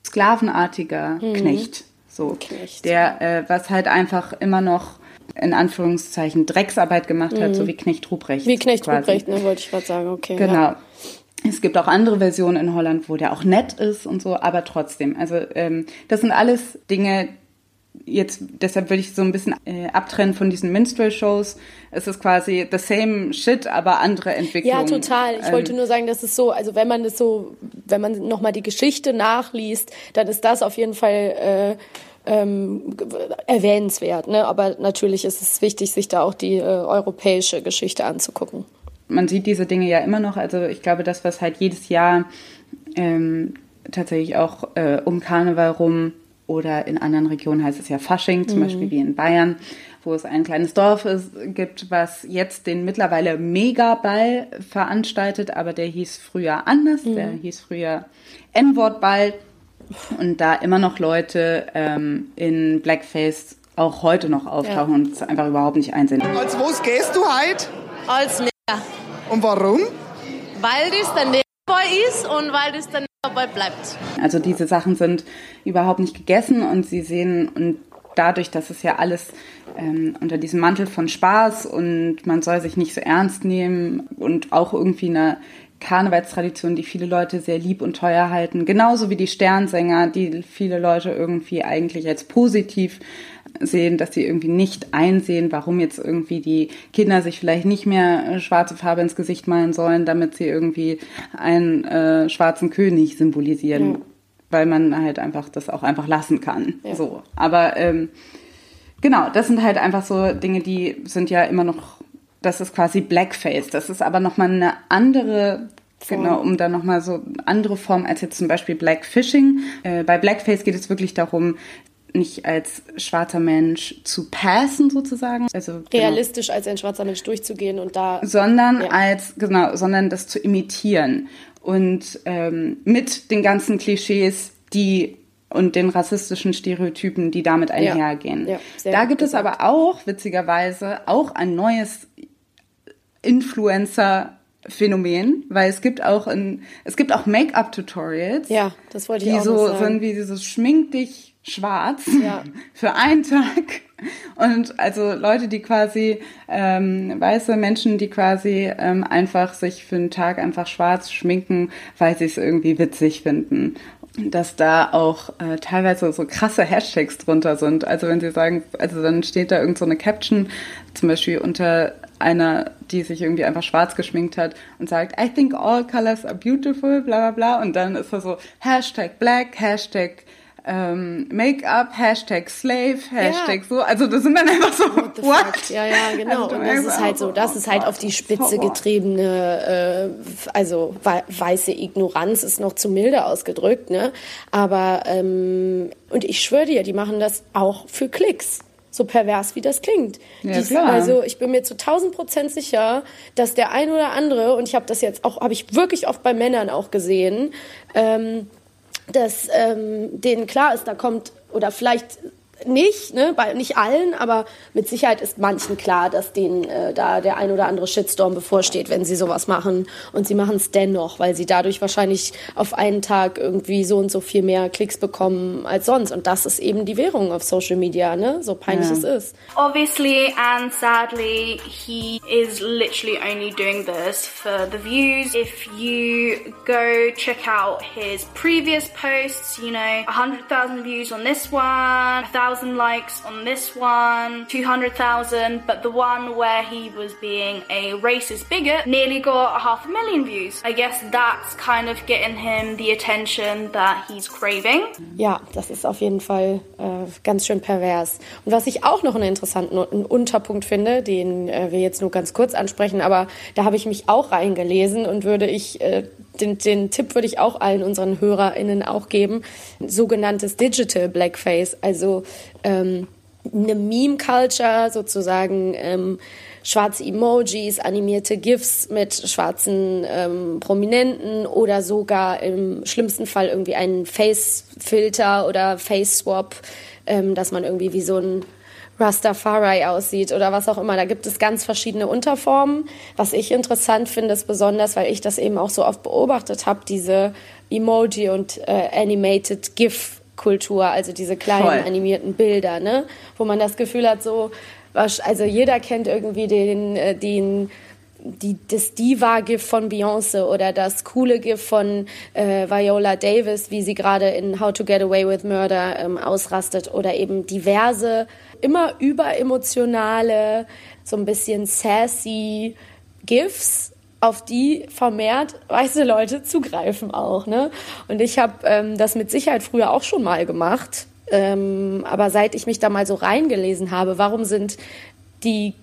S1: sklavenartiger Knecht. So,
S2: Mhm. Knecht.
S1: der, äh, was halt einfach immer noch in Anführungszeichen Drecksarbeit gemacht hat, so wie Knecht Ruprecht.
S2: Mhm. Wie Knecht
S1: quasi.
S2: Ruprecht, ne, wollte ich gerade sagen. Okay.
S1: Genau.
S2: Ja.
S1: Es gibt auch andere Versionen in Holland, wo der auch nett ist und so, aber trotzdem. Also ähm, das sind alles Dinge, jetzt deshalb würde ich so ein bisschen äh, abtrennen von diesen Minstrel-Shows. Es ist quasi the same shit, aber andere Entwicklungen.
S2: Ja, total. Ich
S1: Ähm,
S2: wollte nur sagen, dass es so, also wenn man das so, wenn man nochmal die Geschichte nachliest, dann ist das auf jeden Fall äh, ähm, erwähnenswert. Ne? Aber natürlich ist es wichtig, sich da auch die äh, europäische Geschichte anzugucken.
S1: man sieht diese Dinge ja immer noch. Also ich glaube, das, was halt jedes Jahr ähm, tatsächlich auch äh, um Karneval rum oder in anderen Regionen heißt es ja Fasching, zum mhm. Beispiel wie in Bayern, wo es ein kleines Dorf ist, gibt, was jetzt den mittlerweile Megaball veranstaltet, aber der hieß früher anders, mhm. der hieß früher N-Wort-Ball und da immer noch Leute ähm, in Blackface auch heute noch auftauchen ja. und es einfach überhaupt nicht einsehen.
S9: Als was gehst du heute?
S10: Als Nigger.
S9: Und warum?
S10: Weil das der Niggerboy ist und weil das der Niggerboy bleibt.
S1: Also diese Sachen sind überhaupt nicht gegessen und sie sehen und dadurch, dass es ja alles ähm, unter diesem Mantel von Spaß und man soll sich nicht so ernst nehmen und auch irgendwie eine Karnevalstradition, die viele Leute sehr lieb und teuer halten, genauso wie die Sternsänger, die viele Leute irgendwie eigentlich als positiv sehen, dass sie irgendwie nicht einsehen, warum jetzt irgendwie die Kinder sich vielleicht nicht mehr schwarze Farbe ins Gesicht malen sollen, damit sie irgendwie einen äh, schwarzen König symbolisieren, ja. weil man halt einfach das auch einfach lassen kann. Ja. So, aber ähm, genau, das sind halt einfach so Dinge, die sind ja immer noch das ist quasi Blackface. Das ist aber nochmal eine andere Form. Genau, um da nochmal so andere Form als jetzt zum Beispiel Blackfishing. Äh, bei Blackface geht es wirklich darum, nicht als schwarzer Mensch zu passen sozusagen,
S2: also genau. realistisch genau. als ein schwarzer Mensch durchzugehen und da,
S1: sondern ja. als genau, sondern das zu imitieren und ähm, mit den ganzen Klischees, die und den rassistischen Stereotypen, die damit einhergehen. Ja, ja, da gibt es aber auch witzigerweise auch ein neues Influencer Phänomen, weil es gibt auch in, es gibt auch Make-up-Tutorials.
S2: Ja, das wollte
S1: ich
S2: auch
S1: so
S2: sagen.
S1: sind wie dieses Schmink dich schwarz ja. für einen Tag. Und also Leute, die quasi, ähm, weiße Menschen, die quasi ähm, einfach sich für einen Tag einfach schwarz schminken, weil sie es irgendwie witzig finden. Dass da auch äh, teilweise so krasse Hashtags drunter sind. Also wenn sie sagen, also dann steht da irgend so eine Caption, zum Beispiel unter einer, die sich irgendwie einfach schwarz geschminkt hat und sagt, I think all colors are beautiful, bla bla bla. Und dann ist da so Hashtag Black, Hashtag ähm, Make-up, Hashtag Slave, Hashtag ja. so. Also das sind dann einfach so, what?
S2: what? Ja, ja, genau. Also, und das ist halt so, das ist halt auf die Spitze getriebene, äh, also weiße Ignoranz ist noch zu milde ausgedrückt, ne? Aber, ähm, und ich schwöre dir, die machen das auch für Klicks so pervers wie das klingt. Ja, Dies, also ich bin mir zu 1000 Prozent sicher, dass der ein oder andere, und ich habe das jetzt auch, habe ich wirklich oft bei Männern auch gesehen, ähm, dass ähm, denen klar ist, da kommt, oder vielleicht nicht, ne, bei nicht allen, aber mit Sicherheit ist manchen klar, dass denen äh, da der ein oder andere Shitstorm bevorsteht, wenn sie sowas machen. Und sie machen es dennoch, weil sie dadurch wahrscheinlich auf einen Tag irgendwie so und so viel mehr Klicks bekommen als sonst. Und das ist eben die Währung auf Social Media, ne? So peinlich yeah. es ist.
S11: Obviously and sadly, he is literally only doing this for the views. If you go check out his previous posts, you know, 100,000 views on this one, 1,000 1,000 likes on this one, 200,000, but the one where he was being a racist bigot nearly got half a million views. I guess that's kind of getting him the attention that he's craving.
S2: Ja, das ist auf jeden Fall äh, ganz schön pervers. Und was ich auch noch einen interessanten einen Unterpunkt finde, den äh, wir jetzt nur ganz kurz ansprechen, aber da habe ich mich auch reingelesen und würde ich äh, den, den Tipp würde ich auch allen unseren HörerInnen auch geben, sogenanntes Digital Blackface, also ähm, eine Meme-Culture sozusagen, ähm, schwarze Emojis, animierte GIFs mit schwarzen ähm, Prominenten oder sogar im schlimmsten Fall irgendwie einen Face-Filter oder Face-Swap, ähm, dass man irgendwie wie so ein Rastafari aussieht oder was auch immer. Da gibt es ganz verschiedene Unterformen. Was ich interessant finde, ist besonders, weil ich das eben auch so oft beobachtet habe, diese Emoji und äh, Animated GIF Kultur, also diese kleinen Voll. animierten Bilder, ne, wo man das Gefühl hat, so, also jeder kennt irgendwie den, äh, den die, das Diva-GIF von Beyoncé oder das coole GIF von äh, Viola Davis, wie sie gerade in How to Get Away with Murder ähm, ausrastet oder eben diverse, immer überemotionale, so ein bisschen sassy GIFs, auf die vermehrt weiße Leute zugreifen auch. Ne? Und ich habe ähm, das mit Sicherheit früher auch schon mal gemacht. Ähm, aber seit ich mich da mal so reingelesen habe, warum sind die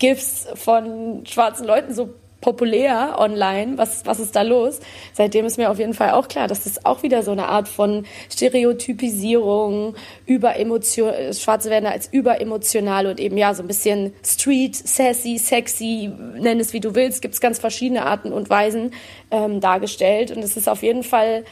S2: GIFs von schwarzen Leuten so populär online. Was, was ist da los? Seitdem ist mir auf jeden Fall auch klar, dass das auch wieder so eine Art von Stereotypisierung, Überemotion, Schwarze werden als überemotional und eben ja so ein bisschen street, sassy, sexy, nenn es wie du willst, gibt es ganz verschiedene Arten und Weisen ähm, dargestellt. Und es ist auf jeden Fall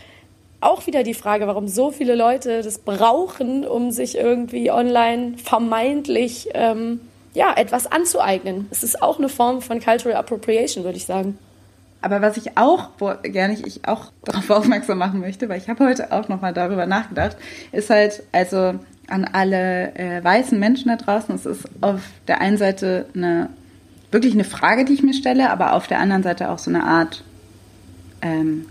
S2: auch wieder die Frage, warum so viele Leute das brauchen, um sich irgendwie online vermeintlich ähm, ja, etwas anzueignen. Es ist auch eine Form von Cultural Appropriation, würde ich sagen.
S1: Aber was ich auch, wo gerne ich auch darauf aufmerksam machen möchte, weil ich habe heute auch nochmal darüber nachgedacht, ist halt, also an alle äh, weißen Menschen da draußen, es ist auf der einen Seite eine wirklich eine Frage, die ich mir stelle, aber auf der anderen Seite auch so eine Art ähm,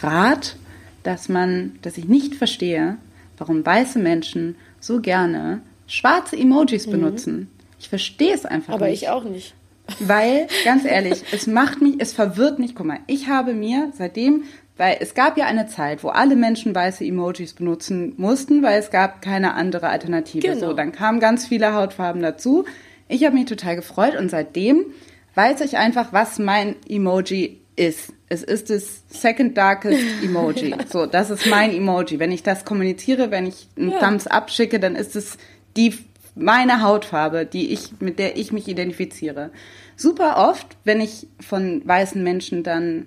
S1: Rat, dass man, dass ich nicht verstehe, warum weiße Menschen so gerne schwarze Emojis mhm. benutzen. Ich verstehe es einfach
S2: Aber
S1: nicht.
S2: Aber ich auch nicht.
S1: Weil, ganz ehrlich, es macht mich, es verwirrt mich. Guck mal, ich habe mir seitdem, weil es gab ja eine Zeit, wo alle Menschen weiße Emojis benutzen mussten, weil es gab keine andere Alternative. Genau. So, dann kamen ganz viele Hautfarben dazu. Ich habe mich total gefreut und seitdem weiß ich einfach, was mein Emoji ist. Es ist das Second Darkest Emoji. ja. So, das ist mein Emoji. Wenn ich das kommuniziere, wenn ich einen ja. Thumbs up schicke, dann ist es die meine Hautfarbe, die ich, mit der ich mich identifiziere. Super oft, wenn ich von weißen Menschen dann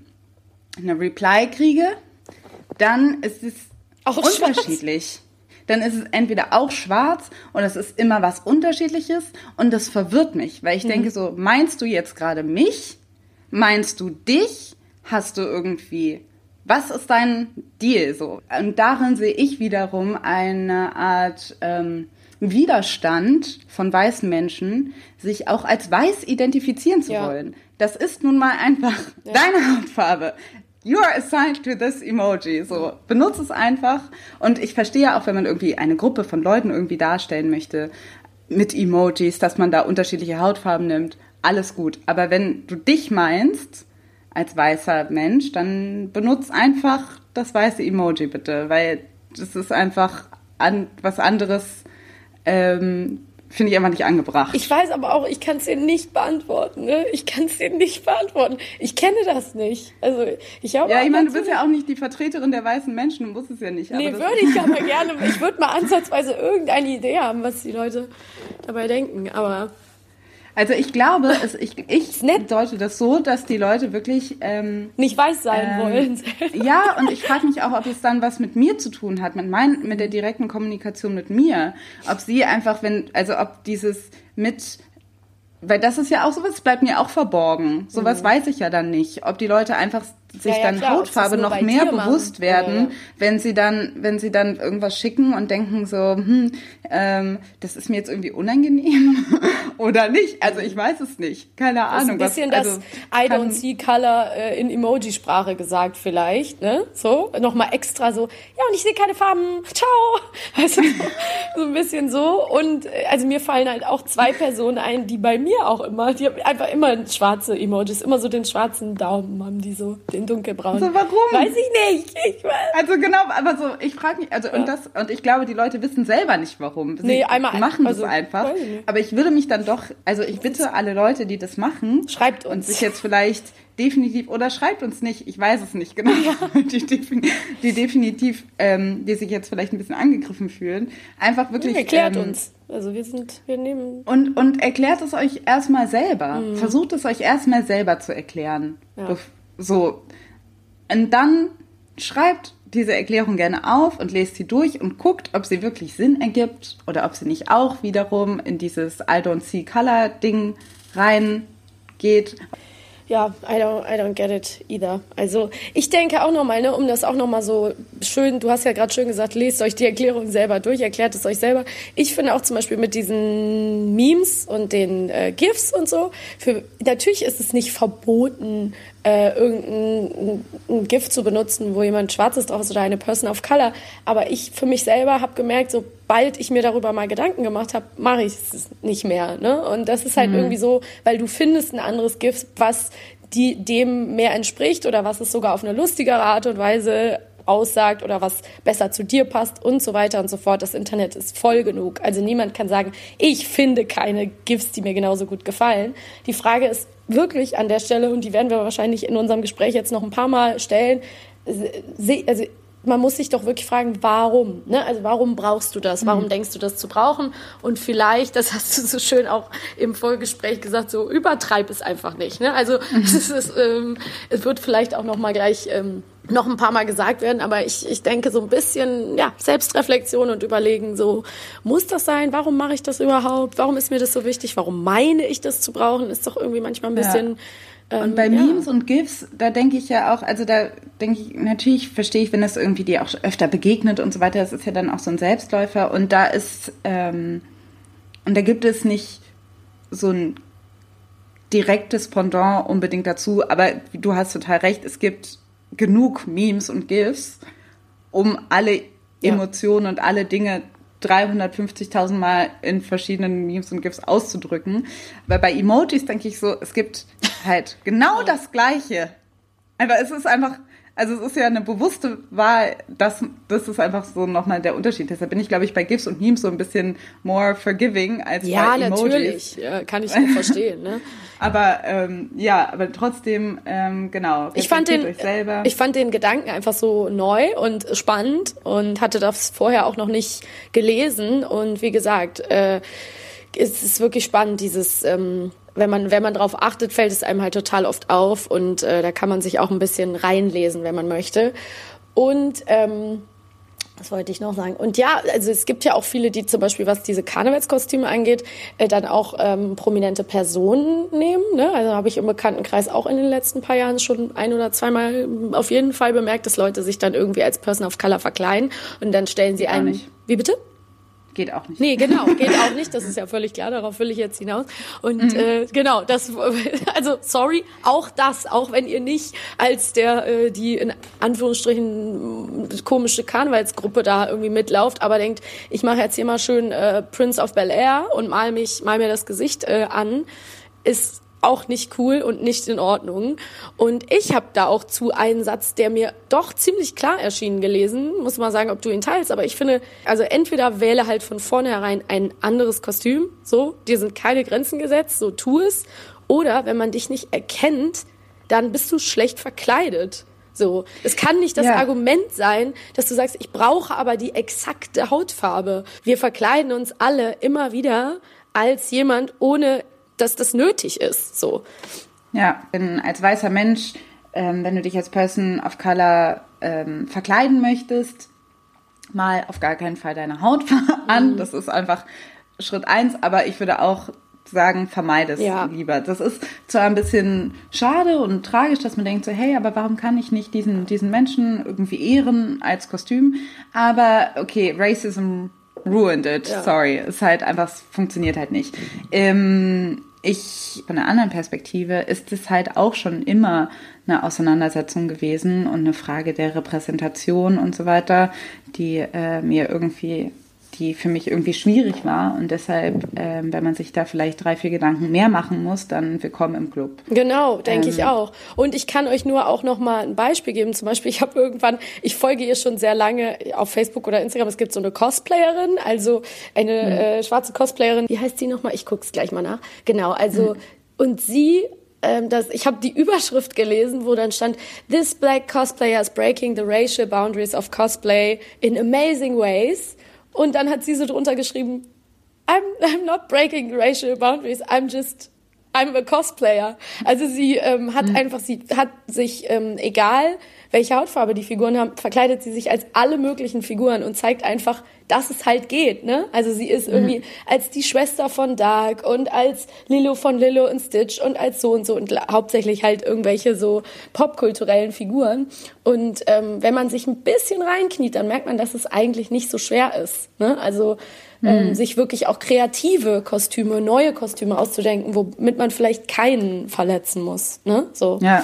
S1: eine Reply kriege, dann ist es auch unterschiedlich. Schwarz. Dann ist es entweder auch schwarz und es ist immer was Unterschiedliches und das verwirrt mich, weil ich mhm. denke so, meinst du jetzt gerade mich? Meinst du dich? Hast du irgendwie was ist dein Deal so? Und darin sehe ich wiederum eine Art ähm, Widerstand von weißen Menschen, sich auch als weiß identifizieren zu ja. wollen. Das ist nun mal einfach ja. deine Hautfarbe. You are assigned to this emoji. So, benutze es einfach. Und ich verstehe ja auch, wenn man irgendwie eine Gruppe von Leuten irgendwie darstellen möchte mit Emojis, dass man da unterschiedliche Hautfarben nimmt. Alles gut. Aber wenn du dich meinst, als weißer Mensch, dann benutze einfach das weiße Emoji bitte, weil das ist einfach an, was anderes ähm, finde ich einfach nicht angebracht.
S2: Ich weiß aber auch, ich kann es dir nicht beantworten. Ne? Ich kann es dir nicht beantworten. Ich kenne das nicht. Also ich habe
S1: ja, ich meine, du bist ja auch nicht die Vertreterin der weißen Menschen, du musst es ja nicht.
S2: Nee, würde ich aber gerne. Ich würde mal ansatzweise irgendeine Idee haben, was die Leute dabei denken. Aber
S1: also ich glaube, es, ich, ich deute das so, dass die Leute wirklich ähm,
S2: nicht weiß sein ähm, wollen.
S1: ja, und ich frage mich auch, ob es dann was mit mir zu tun hat, mit mein, mit der direkten Kommunikation mit mir. Ob sie einfach, wenn, also ob dieses mit weil das ist ja auch sowas, bleibt mir auch verborgen. Sowas mhm. weiß ich ja dann nicht. Ob die Leute einfach sich ja, ja, dann klar, Hautfarbe noch mehr bewusst werden, ja, wenn sie dann, wenn sie dann irgendwas schicken und denken so, hm, ähm, das ist mir jetzt irgendwie unangenehm oder nicht. Also ich weiß es nicht. Keine Ahnung.
S2: Das ist ein bisschen was, also, das I don't see color äh, in Emoji-Sprache gesagt vielleicht, ne? So, nochmal extra so, ja und ich sehe keine Farben, ciao. Also so ein bisschen so. Und äh, also mir fallen halt auch zwei Personen ein, die bei mir auch immer, die haben einfach immer schwarze Emojis, immer so den schwarzen Daumen haben die so, den dunkelbraun.
S1: Also warum?
S2: Weiß ich nicht. Ich weiß.
S1: Also genau, aber so, ich frage mich, also ja. und das, und ich glaube, die Leute wissen selber nicht warum. Sie
S2: nee, einmal
S1: machen also, das einfach. Aber ich würde mich dann doch, also ich bitte alle Leute, die das machen,
S2: schreibt uns.
S1: Und sich jetzt vielleicht definitiv, oder schreibt uns nicht, ich weiß es nicht genau, die, die, definitiv, ähm, die sich jetzt vielleicht ein bisschen angegriffen fühlen, einfach wirklich. Ja,
S2: erklärt ähm, uns. Also wir sind, wir nehmen.
S1: Und, und erklärt es euch erstmal selber. Mhm. Versucht es euch erstmal selber zu erklären. Ja. So, und dann schreibt diese Erklärung gerne auf und lest sie durch und guckt, ob sie wirklich Sinn ergibt oder ob sie nicht auch wiederum in dieses I don't see color Ding reingeht
S2: ja, I don't, I don't get it either. Also ich denke auch nochmal, ne, um das auch nochmal so schön, du hast ja gerade schön gesagt, lest euch die Erklärung selber durch, erklärt es euch selber. Ich finde auch zum Beispiel mit diesen Memes und den äh, GIFs und so, für, natürlich ist es nicht verboten, äh, irgendein ein Gift zu benutzen, wo jemand Schwarzes drauf ist oder eine Person of Color. Aber ich für mich selber habe gemerkt, sobald ich mir darüber mal Gedanken gemacht habe, mache ich es nicht mehr. Ne? Und das ist halt mhm. irgendwie so, weil du findest ein anderes Gift, was die, dem mehr entspricht oder was es sogar auf eine lustigere Art und Weise aussagt oder was besser zu dir passt und so weiter und so fort. Das Internet ist voll genug. Also niemand kann sagen, ich finde keine GIFs, die mir genauso gut gefallen. Die Frage ist wirklich an der Stelle, und die werden wir wahrscheinlich in unserem Gespräch jetzt noch ein paar Mal stellen, also man muss sich doch wirklich fragen, warum? Ne? Also warum brauchst du das? Warum mhm. denkst du das zu brauchen? Und vielleicht, das hast du so schön auch im Vorgespräch gesagt, so übertreib es einfach nicht. Ne? Also mhm. es, ist, ähm, es wird vielleicht auch noch mal gleich ähm, noch ein paar Mal gesagt werden, aber ich, ich denke so ein bisschen ja Selbstreflexion und überlegen so muss das sein? Warum mache ich das überhaupt? Warum ist mir das so wichtig? Warum meine ich das zu brauchen? Ist doch irgendwie manchmal ein bisschen ja
S1: und ähm, bei Memes und GIFs, da denke ich ja auch, also da denke ich, natürlich verstehe ich, wenn das irgendwie dir auch öfter begegnet und so weiter, das ist ja dann auch so ein Selbstläufer und da ist, ähm, und da gibt es nicht so ein direktes Pendant unbedingt dazu, aber du hast total recht, es gibt genug Memes und GIFs, um alle Emotionen ja. und alle Dinge 350.000 Mal in verschiedenen Memes und GIFs auszudrücken. Weil bei Emojis denke ich so, es gibt halt genau das Gleiche. Aber es ist einfach, also es ist ja eine bewusste Wahl, das, das ist einfach so nochmal der Unterschied. Deshalb bin ich, glaube ich, bei GIFs und Memes so ein bisschen more forgiving als
S2: ja,
S1: bei Emojis.
S2: Ja, natürlich. Ja, kann ich auch verstehen. Ne?
S1: aber ähm, ja, aber trotzdem, ähm, genau.
S2: Ich fand, den, ich fand den Gedanken einfach so neu und spannend und hatte das vorher auch noch nicht gelesen. Und wie gesagt, äh, es ist wirklich spannend, dieses... Ähm, wenn man, wenn man darauf achtet, fällt es einem halt total oft auf und äh, da kann man sich auch ein bisschen reinlesen, wenn man möchte. Und ähm, was wollte ich noch sagen? Und ja, also es gibt ja auch viele, die zum Beispiel, was diese Karnevalskostüme angeht, äh, dann auch ähm, prominente Personen nehmen. Ne? Also habe ich im Bekanntenkreis auch in den letzten paar Jahren schon ein oder zweimal auf jeden Fall bemerkt, dass Leute sich dann irgendwie als Person of Color verkleiden und dann stellen sie einen. Wie bitte?
S1: Geht auch nicht.
S2: Nee, genau, geht auch nicht. Das ist ja völlig klar, darauf will ich jetzt hinaus. Und mhm. äh, genau, das, also sorry, auch das, auch wenn ihr nicht als der, äh, die in Anführungsstrichen komische Karnevalsgruppe da irgendwie mitlauft, aber denkt, ich mache jetzt hier mal schön äh, Prince of Bel Air und mal mich, mal mir das Gesicht äh, an, ist auch nicht cool und nicht in Ordnung. Und ich habe da auch zu einen Satz, der mir doch ziemlich klar erschien, gelesen. Muss mal sagen, ob du ihn teilst. Aber ich finde, also entweder wähle halt von vornherein ein anderes Kostüm. So, dir sind keine Grenzen gesetzt. So, tu es. Oder wenn man dich nicht erkennt, dann bist du schlecht verkleidet. So, es kann nicht das ja. Argument sein, dass du sagst, ich brauche aber die exakte Hautfarbe. Wir verkleiden uns alle immer wieder als jemand ohne dass das nötig ist. So.
S1: Ja, denn als weißer Mensch, ähm, wenn du dich als Person of Color ähm, verkleiden möchtest, mal auf gar keinen Fall deine Haut an. Mhm. Das ist einfach Schritt eins, aber ich würde auch sagen, vermeide es ja. lieber. Das ist zwar ein bisschen schade und tragisch, dass man denkt so, hey, aber warum kann ich nicht diesen, diesen Menschen irgendwie ehren als Kostüm? Aber okay, Racism ruined it. Ja. Sorry. Es ist halt einfach, es funktioniert halt nicht. Ähm, ich, von einer anderen Perspektive, ist es halt auch schon immer eine Auseinandersetzung gewesen und eine Frage der Repräsentation und so weiter, die äh, mir irgendwie die für mich irgendwie schwierig war. Und deshalb, äh, wenn man sich da vielleicht drei, vier Gedanken mehr machen muss, dann willkommen im Club.
S2: Genau, denke ähm, ich auch. Und ich kann euch nur auch noch mal ein Beispiel geben. Zum Beispiel, ich habe irgendwann, ich folge ihr schon sehr lange auf Facebook oder Instagram. Es gibt so eine Cosplayerin, also eine mhm. äh, schwarze Cosplayerin. Wie heißt sie noch mal? Ich guck's gleich mal nach. Genau, also mhm. und sie ähm, das, ich habe die Überschrift gelesen, wo dann stand, This black cosplayer is breaking the racial boundaries of cosplay in amazing ways. Und dann hat sie so drunter geschrieben, I'm, I'm not breaking racial boundaries, I'm just, I'm a cosplayer. Also sie ähm, hat mhm. einfach, sie hat sich, ähm, egal welche Hautfarbe die Figuren haben, verkleidet sie sich als alle möglichen Figuren und zeigt einfach, dass es halt geht, ne? Also sie ist irgendwie mhm. als die Schwester von Dark und als Lilo von Lilo und Stitch und als so und so und hauptsächlich halt irgendwelche so popkulturellen Figuren. Und ähm, wenn man sich ein bisschen reinkniet, dann merkt man, dass es eigentlich nicht so schwer ist, ne? Also ähm, mhm. sich wirklich auch kreative Kostüme, neue Kostüme auszudenken, womit man vielleicht keinen verletzen muss, ne? So.
S1: Ja.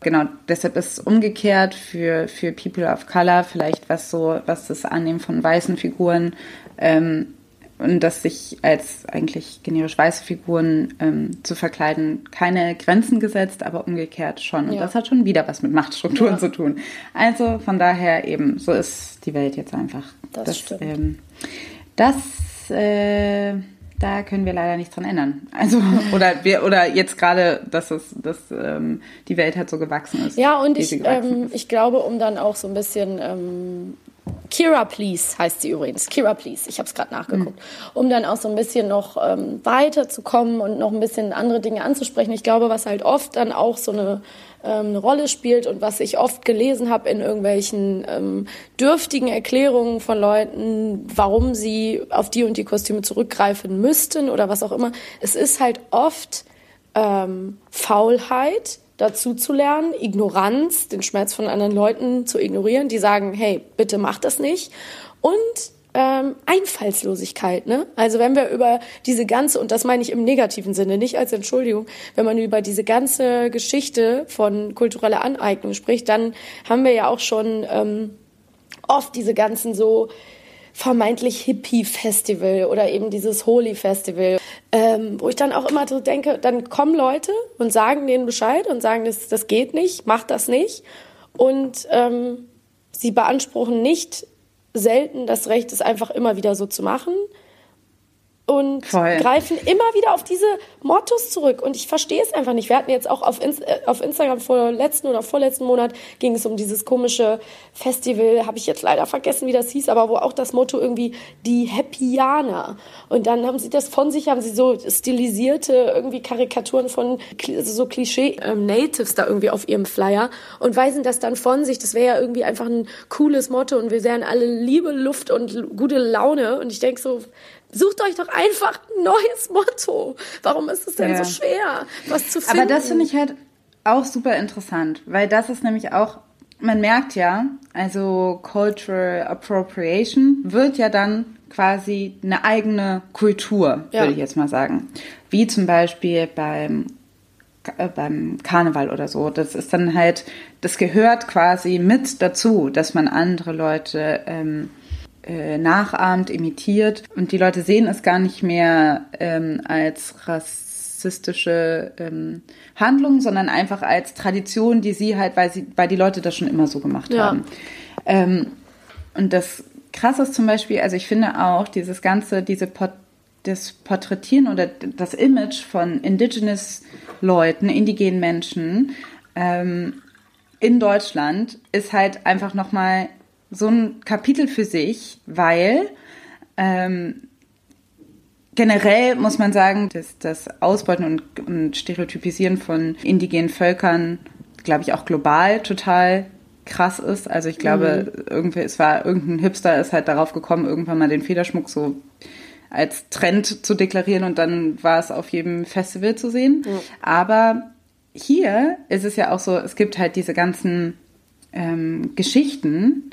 S1: Genau, deshalb ist es umgekehrt für, für People of Color vielleicht was so, was das Annehmen von weißen Figuren ähm, und dass sich als eigentlich generisch weiße Figuren ähm, zu verkleiden keine Grenzen gesetzt, aber umgekehrt schon. Und ja. das hat schon wieder was mit Machtstrukturen ja. zu tun. Also von daher eben, so ist die Welt jetzt einfach.
S2: Das, das stimmt.
S1: Ähm, das äh, da können wir leider nichts dran ändern. Also oder wir oder jetzt gerade, dass es, dass ähm, die Welt halt so gewachsen ist.
S2: Ja und ich, ähm, ich glaube, um dann auch so ein bisschen ähm, Kira Please heißt sie übrigens. Kira Please, ich habe es gerade nachgeguckt. Mhm. Um dann auch so ein bisschen noch ähm, weiterzukommen und noch ein bisschen andere Dinge anzusprechen. Ich glaube, was halt oft dann auch so eine, ähm, eine Rolle spielt und was ich oft gelesen habe in irgendwelchen ähm, dürftigen Erklärungen von Leuten, warum sie auf die und die Kostüme zurückgreifen müssten oder was auch immer. Es ist halt oft ähm, Faulheit dazu zu lernen, Ignoranz, den Schmerz von anderen Leuten zu ignorieren, die sagen, hey, bitte mach das nicht. Und ähm, Einfallslosigkeit. Ne? Also wenn wir über diese ganze, und das meine ich im negativen Sinne, nicht als Entschuldigung, wenn man über diese ganze Geschichte von kultureller Aneignung spricht, dann haben wir ja auch schon ähm, oft diese ganzen so vermeintlich Hippie-Festival oder eben dieses Holy-Festival, ähm, wo ich dann auch immer so denke, dann kommen Leute und sagen denen Bescheid und sagen, das, das geht nicht, macht das nicht. Und ähm, sie beanspruchen nicht selten das Recht, es einfach immer wieder so zu machen, und Voll. greifen immer wieder auf diese Mottos zurück. Und ich verstehe es einfach nicht. Wir hatten jetzt auch auf, Inst äh, auf Instagram vor letzten oder vorletzten Monat ging es um dieses komische Festival, habe ich jetzt leider vergessen, wie das hieß, aber wo auch das Motto irgendwie die Happyaner. Und dann haben sie das von sich, haben sie so stilisierte irgendwie Karikaturen von also so Klischee-Natives ähm, da irgendwie auf ihrem Flyer und weisen das dann von sich. Das wäre ja irgendwie einfach ein cooles Motto und wir wären alle Liebe, Luft und gute Laune. Und ich denke so, Sucht euch doch einfach ein neues Motto. Warum ist es denn ja. so schwer, was zu finden?
S1: Aber das finde ich halt auch super interessant, weil das ist nämlich auch, man merkt ja, also Cultural Appropriation wird ja dann quasi eine eigene Kultur, ja. würde ich jetzt mal sagen. Wie zum Beispiel beim äh, beim Karneval oder so. Das ist dann halt, das gehört quasi mit dazu, dass man andere Leute ähm, äh, nachahmt, imitiert. Und die Leute sehen es gar nicht mehr ähm, als rassistische ähm, Handlung, sondern einfach als Tradition, die sie halt, weil sie, weil die Leute das schon immer so gemacht ja. haben. Ähm, und das Krasse ist zum Beispiel, also ich finde auch dieses ganze, diese Port das Porträtieren oder das Image von Indigenous Leuten, indigenen Menschen ähm, in Deutschland ist halt einfach nochmal so ein Kapitel für sich, weil ähm, generell muss man sagen, dass das Ausbeuten und, und Stereotypisieren von indigenen Völkern, glaube ich, auch global total krass ist. Also ich glaube, mhm. irgendwie, es war irgendein Hipster ist halt darauf gekommen, irgendwann mal den Federschmuck so als Trend zu deklarieren und dann war es auf jedem Festival zu sehen. Mhm. Aber hier ist es ja auch so, es gibt halt diese ganzen ähm, Geschichten,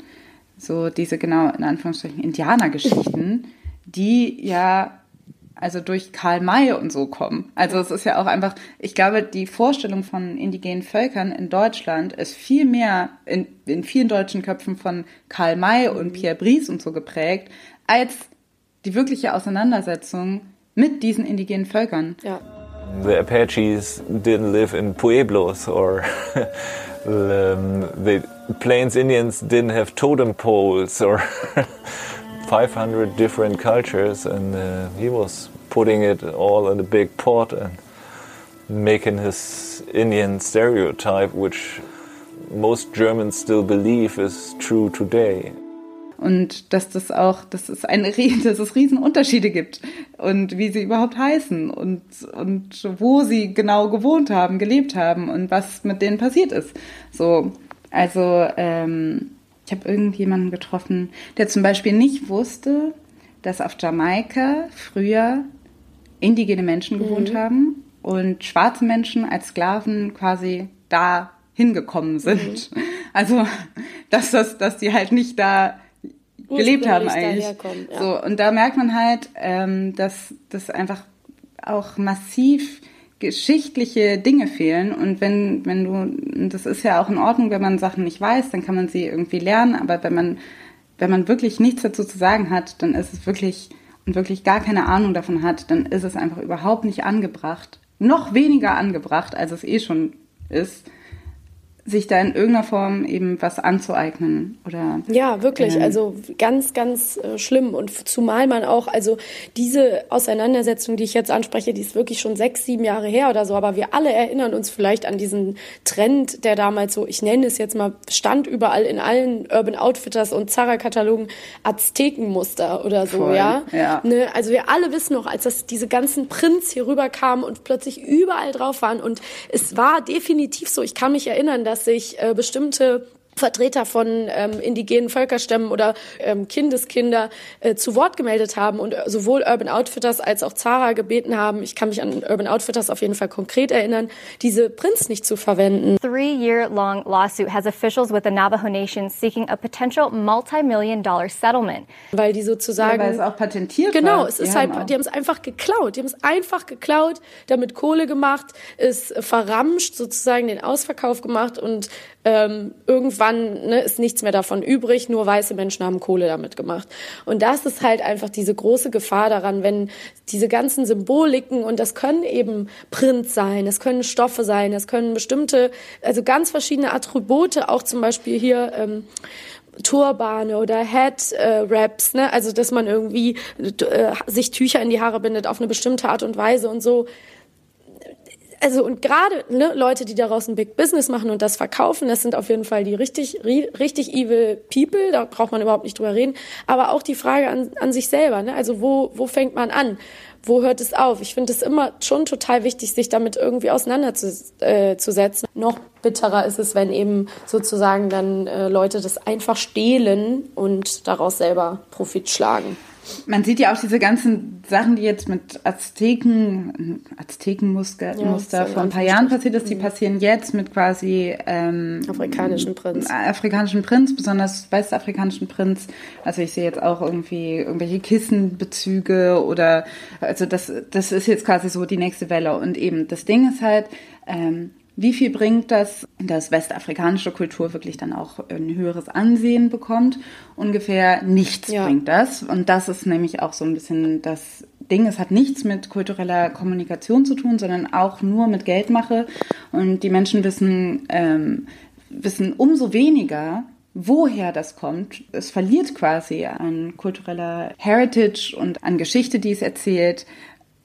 S1: so diese genau in Anführungsstrichen Indianergeschichten, die ja also durch Karl May und so kommen. Also es ist ja auch einfach, ich glaube, die Vorstellung von indigenen Völkern in Deutschland ist viel mehr in, in vielen deutschen Köpfen von Karl May und Pierre Brice und so geprägt, als die wirkliche Auseinandersetzung mit diesen indigenen Völkern.
S2: Ja.
S12: The Apaches didn't live in Pueblos or um, the Plains Indians didn't have totem poles or 500 different cultures, and uh, he was putting it all in a big pot and making his Indian stereotype, which most Germans still believe is true today.
S1: und dass das auch, dass es eine, dass es Riesenunterschiede gibt und wie sie überhaupt heißen und, und wo sie genau gewohnt haben, gelebt haben und was mit denen passiert ist. So, also ähm, ich habe irgendjemanden getroffen, der zum Beispiel nicht wusste, dass auf Jamaika früher indigene Menschen gewohnt mhm. haben und schwarze Menschen als Sklaven quasi da hingekommen sind. Mhm. Also, dass das, dass die halt nicht da gelebt haben eigentlich. Ja. So, und da merkt man halt, ähm, dass das einfach auch massiv geschichtliche Dinge fehlen. Und wenn wenn du das ist ja auch in Ordnung, wenn man Sachen nicht weiß, dann kann man sie irgendwie lernen, aber wenn man wenn man wirklich nichts dazu zu sagen hat, dann ist es wirklich und wirklich gar keine Ahnung davon hat, dann ist es einfach überhaupt nicht angebracht, noch weniger angebracht, als es eh schon ist, sich da in irgendeiner Form eben was anzueignen oder
S2: ja wirklich. Ähm, also ganz ganz äh, schlimm. Und zumal man auch also diese Auseinandersetzung die ich jetzt anspreche die ist wirklich schon sechs sieben Jahre her oder so. Aber wir alle erinnern uns vielleicht an diesen Trend der damals so ich nenne es jetzt mal stand überall in allen Urban Outfitters und Zara Katalogen Aztekenmuster oder so voll, ja, ja. Ne? also wir alle wissen noch als das diese ganzen Prints hier rüberkamen und plötzlich überall drauf waren. Und es war definitiv so ich kann mich erinnern dass dass sich äh, bestimmte Vertreter von ähm, indigenen Völkerstämmen oder ähm, Kindeskinder äh, zu Wort gemeldet haben und sowohl Urban Outfitters als auch Zara gebeten haben, ich kann mich an Urban Outfitters auf jeden Fall konkret erinnern, diese Prints nicht zu verwenden.
S13: Three-year-long lawsuit has officials with the Navajo Nation seeking a potential multi-million dollar settlement.
S2: Weil die sozusagen...
S1: Ja, weil es auch patentiert
S2: Genau,
S1: war.
S2: es ist die halt, haben die haben es einfach geklaut. Die haben es einfach geklaut, damit Kohle gemacht, es verramscht, sozusagen den Ausverkauf gemacht und ähm, irgendwann ne, ist nichts mehr davon übrig, nur weiße Menschen haben Kohle damit gemacht. Und das ist halt einfach diese große Gefahr daran, wenn diese ganzen Symboliken, und das können eben Prints sein, das können Stoffe sein, das können bestimmte, also ganz verschiedene Attribute, auch zum Beispiel hier, ähm, Turbane oder Head-Wraps, äh, ne? also dass man irgendwie äh, sich Tücher in die Haare bindet auf eine bestimmte Art und Weise und so also und gerade ne, Leute, die daraus ein Big Business machen und das verkaufen, das sind auf jeden Fall die richtig, richtig evil People, da braucht man überhaupt nicht drüber reden. Aber auch die Frage an, an sich selber, ne? also wo, wo fängt man an? Wo hört es auf? Ich finde es immer schon total wichtig, sich damit irgendwie auseinanderzusetzen. Äh, Noch bitterer ist es, wenn eben sozusagen dann äh, Leute das einfach stehlen und daraus selber Profit schlagen.
S1: Man sieht ja auch diese ganzen Sachen, die jetzt mit Azteken, Aztekenmuster ja, vor ein paar Jahren passiert ist, die passieren jetzt mit quasi
S2: ähm, afrikanischen Prinz.
S1: Afrikanischen Prinz, besonders westafrikanischen Prinz. Also ich sehe jetzt auch irgendwie irgendwelche Kissenbezüge oder also das, das ist jetzt quasi so die nächste Welle. Und eben das Ding ist halt, ähm, wie viel bringt das, dass westafrikanische Kultur wirklich dann auch ein höheres Ansehen bekommt? Ungefähr nichts ja. bringt das. Und das ist nämlich auch so ein bisschen das Ding. Es hat nichts mit kultureller Kommunikation zu tun, sondern auch nur mit Geldmache. Und die Menschen wissen, ähm, wissen umso weniger, woher das kommt. Es verliert quasi an kultureller Heritage und an Geschichte, die es erzählt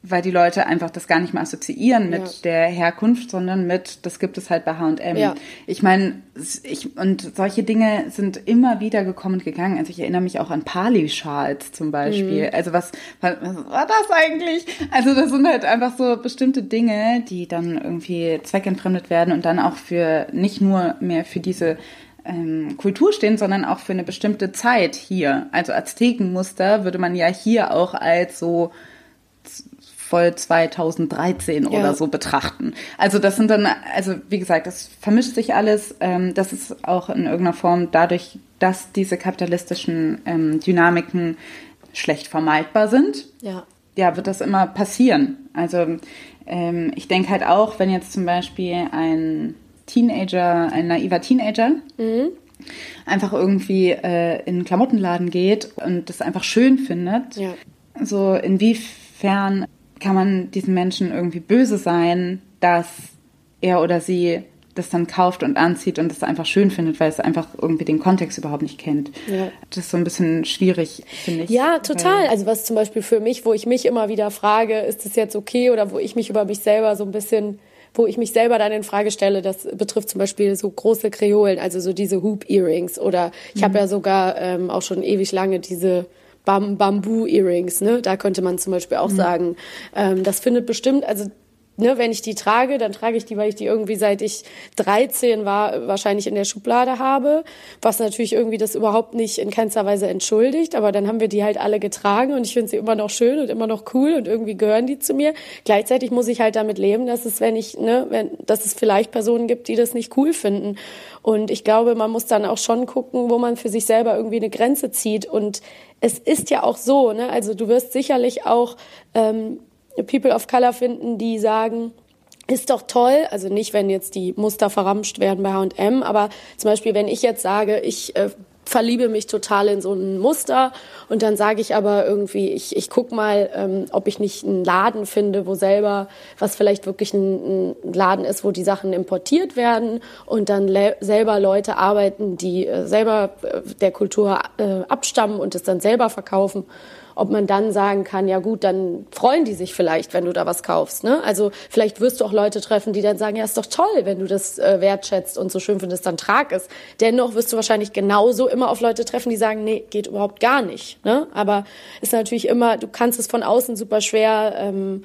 S1: weil die Leute einfach das gar nicht mehr assoziieren mit ja. der Herkunft, sondern mit, das gibt es halt bei H&M. Ja. Ich meine, ich, und solche Dinge sind immer wieder gekommen und gegangen. Also ich erinnere mich auch an Pali-Schals zum Beispiel. Mhm. Also was, was war das eigentlich? Also das sind halt einfach so bestimmte Dinge, die dann irgendwie zweckentfremdet werden und dann auch für, nicht nur mehr für diese ähm, Kultur stehen, sondern auch für eine bestimmte Zeit hier. Also Aztekenmuster würde man ja hier auch als so voll 2013 ja. oder so betrachten. Also das sind dann, also wie gesagt, das vermischt sich alles. Ähm, das ist auch in irgendeiner Form dadurch, dass diese kapitalistischen ähm, Dynamiken schlecht vermeidbar sind.
S2: Ja.
S1: Ja, wird das immer passieren. Also ähm, ich denke halt auch, wenn jetzt zum Beispiel ein Teenager, ein naiver Teenager, mhm. einfach irgendwie äh, in einen Klamottenladen geht und das einfach schön findet, ja. so inwiefern kann man diesen Menschen irgendwie böse sein, dass er oder sie das dann kauft und anzieht und das einfach schön findet, weil es einfach irgendwie den Kontext überhaupt nicht kennt. Ja. Das ist so ein bisschen schwierig, finde ich.
S2: Ja, total. Also was zum Beispiel für mich, wo ich mich immer wieder frage, ist das jetzt okay oder wo ich mich über mich selber so ein bisschen wo ich mich selber dann in Frage stelle, das betrifft zum Beispiel so große Kreolen, also so diese Hoop Earrings oder ich mhm. habe ja sogar ähm, auch schon ewig lange diese Bam Bamboo-Earrings, ne? Da könnte man zum Beispiel auch mhm. sagen, ähm, das findet bestimmt, also ne, wenn ich die trage, dann trage ich die, weil ich die irgendwie seit ich 13 war, wahrscheinlich in der Schublade habe, was natürlich irgendwie das überhaupt nicht in keinster Weise entschuldigt, aber dann haben wir die halt alle getragen und ich finde sie immer noch schön und immer noch cool und irgendwie gehören die zu mir. Gleichzeitig muss ich halt damit leben, dass es, wenn ich, ne, wenn, dass es vielleicht Personen gibt, die das nicht cool finden. Und ich glaube, man muss dann auch schon gucken, wo man für sich selber irgendwie eine Grenze zieht und es ist ja auch so, ne? Also du wirst sicherlich auch ähm, People of Color finden, die sagen, ist doch toll, also nicht, wenn jetzt die Muster verramscht werden bei H&M, aber zum Beispiel, wenn ich jetzt sage, ich äh, verliebe mich total in so ein Muster und dann sage ich aber irgendwie, ich, ich guck mal, ähm, ob ich nicht einen Laden finde, wo selber, was vielleicht wirklich ein, ein Laden ist, wo die Sachen importiert werden und dann selber Leute arbeiten, die äh, selber äh, der Kultur äh, abstammen und es dann selber verkaufen ob man dann sagen kann, ja gut, dann freuen die sich vielleicht, wenn du da was kaufst. Ne? Also vielleicht wirst du auch Leute treffen, die dann sagen, ja, ist doch toll, wenn du das äh, wertschätzt und so schön findest, dann trag es. Dennoch wirst du wahrscheinlich genauso immer auf Leute treffen, die sagen, nee, geht überhaupt gar nicht. Ne? Aber ist natürlich immer, du kannst es von außen super schwer ähm,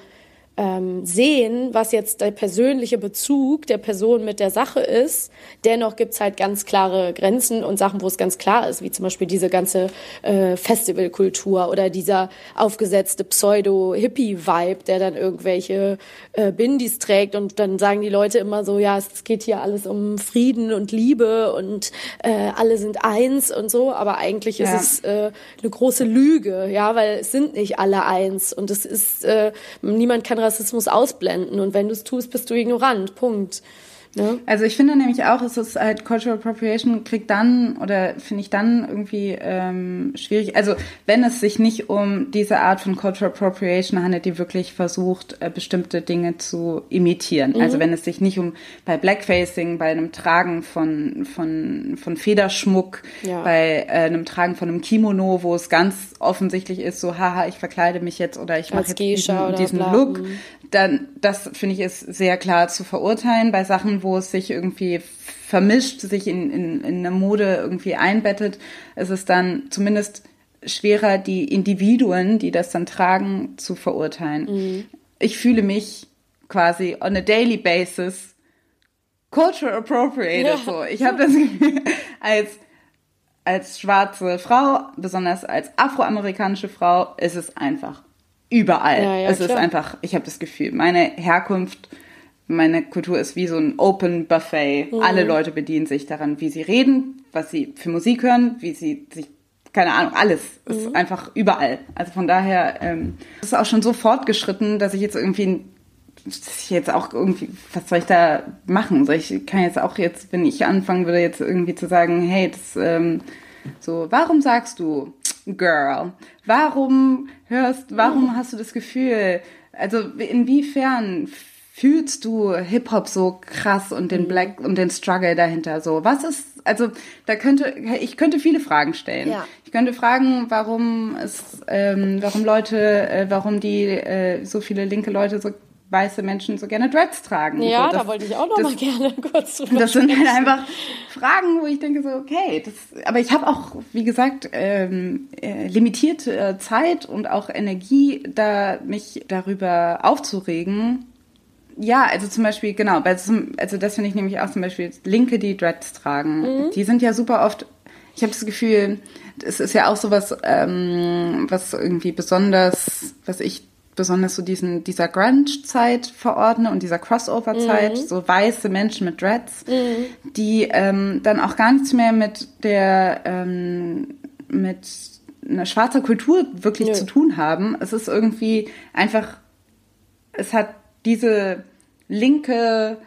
S2: ähm, sehen, was jetzt der persönliche Bezug der Person mit der Sache ist. Dennoch gibt's halt ganz klare Grenzen und Sachen, wo es ganz klar ist, wie zum Beispiel diese ganze äh, Festivalkultur oder dieser aufgesetzte Pseudo-Hippie-Vibe, der dann irgendwelche äh, Bindis trägt und dann sagen die Leute immer so, ja, es geht hier alles um Frieden und Liebe und äh, alle sind eins und so, aber eigentlich ja. ist es äh, eine große Lüge, ja, weil es sind nicht alle eins und es ist, äh, niemand kann Rassismus ausblenden und wenn du es tust, bist du ignorant. Punkt.
S1: Ne? Also ich finde nämlich auch, es ist halt Cultural Appropriation kriegt dann oder finde ich dann irgendwie ähm, schwierig. Also wenn es sich nicht um diese Art von Cultural Appropriation handelt, die wirklich versucht, äh, bestimmte Dinge zu imitieren. Mhm. Also wenn es sich nicht um bei Blackfacing, bei einem Tragen von von von Federschmuck, ja. bei äh, einem Tragen von einem Kimono, wo es ganz offensichtlich ist, so haha, ich verkleide mich jetzt oder ich mache jetzt diesen, diesen Look, mhm. dann das finde ich ist sehr klar zu verurteilen. Bei Sachen, wo es sich irgendwie vermischt, sich in, in, in eine Mode irgendwie einbettet, ist es dann zumindest schwerer, die Individuen, die das dann tragen, zu verurteilen. Mhm. Ich fühle mich quasi on a daily basis cultural appropriated. Ja. So. Ich habe das als als schwarze Frau, besonders als afroamerikanische Frau, ist es einfach überall. Ja, ja, es klar. ist einfach, ich habe das Gefühl, meine Herkunft meine Kultur ist wie so ein Open Buffet. Mhm. Alle Leute bedienen sich daran, wie sie reden, was sie für Musik hören, wie sie sich, keine Ahnung, alles ist mhm. einfach überall. Also von daher ähm, ist es auch schon so fortgeschritten, dass ich jetzt irgendwie, dass ich jetzt auch irgendwie, was soll ich da machen? Soll ich kann jetzt auch jetzt, wenn ich anfangen würde, jetzt irgendwie zu sagen, hey, das, ähm, so, warum sagst du, Girl? Warum hörst, warum mhm. hast du das Gefühl? Also inwiefern fühlst du Hip-Hop so krass und den mhm. Black und den Struggle dahinter so? Was ist, also da könnte, ich könnte viele Fragen stellen. Ja. Ich könnte fragen, warum es, ähm, warum Leute, äh, warum die äh, so viele linke Leute so weiße Menschen so gerne Dreads tragen.
S2: Ja,
S1: so,
S2: das, da wollte ich auch noch das, mal gerne kurz
S1: drüber Das sind halt einfach Fragen, wo ich denke so, okay, das, aber ich habe auch, wie gesagt, ähm, äh, limitierte Zeit und auch Energie, da mich darüber aufzuregen ja, also zum Beispiel, genau, also das finde ich nämlich auch zum Beispiel Linke, die Dreads tragen. Mhm. Die sind ja super oft, ich habe das Gefühl, es ist ja auch so was, ähm, was irgendwie besonders, was ich besonders so diesen, dieser Grunge-Zeit verordne und dieser Crossover-Zeit, mhm. so weiße Menschen mit Dreads, mhm. die ähm, dann auch gar nichts mehr mit der, ähm, mit einer schwarzer Kultur wirklich ja. zu tun haben. Es ist irgendwie einfach, es hat diese linke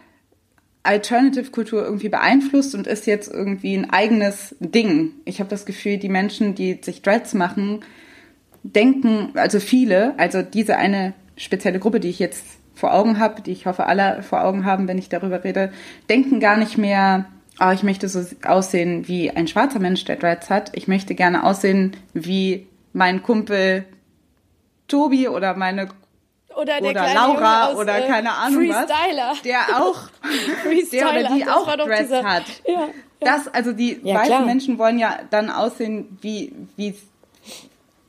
S1: Alternative-Kultur irgendwie beeinflusst und ist jetzt irgendwie ein eigenes Ding. Ich habe das Gefühl, die Menschen, die sich Dreads machen, denken, also viele, also diese eine spezielle Gruppe, die ich jetzt vor Augen habe, die ich hoffe alle vor Augen haben, wenn ich darüber rede, denken gar nicht mehr, oh, ich möchte so aussehen wie ein schwarzer Mensch, der Dreads hat. Ich möchte gerne aussehen wie mein Kumpel Tobi oder meine
S2: oder, der
S1: oder Laura aus, oder äh, keine Ahnung
S2: Freestyler.
S1: was, der auch, der oder die auch Dress dieser, hat. Ja, ja. Das, also die ja, weißen. Menschen wollen ja dann aussehen wie, wie,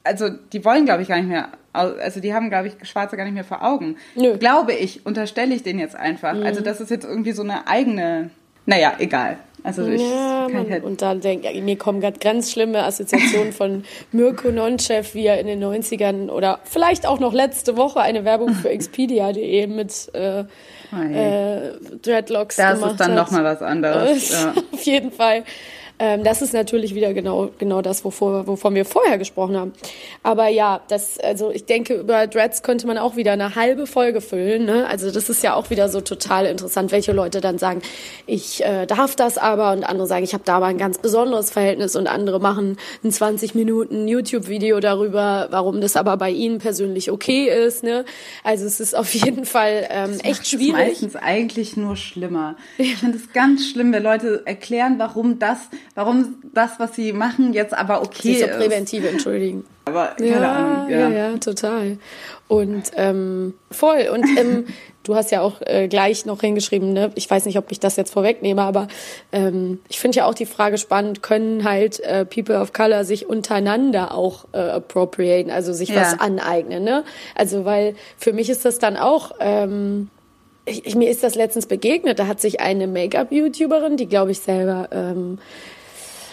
S1: also die wollen glaube ich gar nicht mehr, also die haben glaube ich Schwarze gar nicht mehr vor Augen. Nö. Glaube ich, unterstelle ich denen jetzt einfach. Mhm. Also das ist jetzt irgendwie so eine eigene, naja, egal. Also ich
S2: ja, man, halt und dann denke ich, mir kommen gerade ganz schlimme Assoziationen von Mirko Nonchef, wie er in den 90ern oder vielleicht auch noch letzte Woche eine Werbung für Expedia.de mit äh, äh, Dreadlocks
S1: das gemacht hat. Das ist dann nochmal was anderes.
S2: ja. Auf jeden Fall. Ähm, das ist natürlich wieder genau, genau das, wovor, wovon wir vorher gesprochen haben. Aber ja, das, also ich denke, über Dreads könnte man auch wieder eine halbe Folge füllen. Ne? Also das ist ja auch wieder so total interessant, welche Leute dann sagen, ich äh, darf das aber und andere sagen, ich habe da aber ein ganz besonderes Verhältnis und andere machen ein 20 Minuten YouTube-Video darüber, warum das aber bei ihnen persönlich okay ist. Ne? Also es ist auf jeden Fall ähm, echt schwierig.
S1: meistens eigentlich nur schlimmer. Ich finde es ganz schlimm, wenn Leute erklären, warum das, warum das, was sie machen, jetzt aber okay
S2: ist.
S1: So
S2: präventive, entschuldigen.
S1: Aber keine
S2: ja,
S1: Ahnung.
S2: Ja. ja, ja, total. Und ähm, voll. Und ähm, du hast ja auch äh, gleich noch hingeschrieben, ne? ich weiß nicht, ob ich das jetzt vorwegnehme, aber ähm, ich finde ja auch die Frage spannend, können halt äh, People of Color sich untereinander auch äh, appropriaten, also sich
S1: Ja.
S2: was aneignen. Ne? Also weil für mich ist das dann auch... Ähm, ich, ich, mir ist das letztens begegnet. Da hat sich eine Make-up-YouTuberin, die glaube ich selber ähm,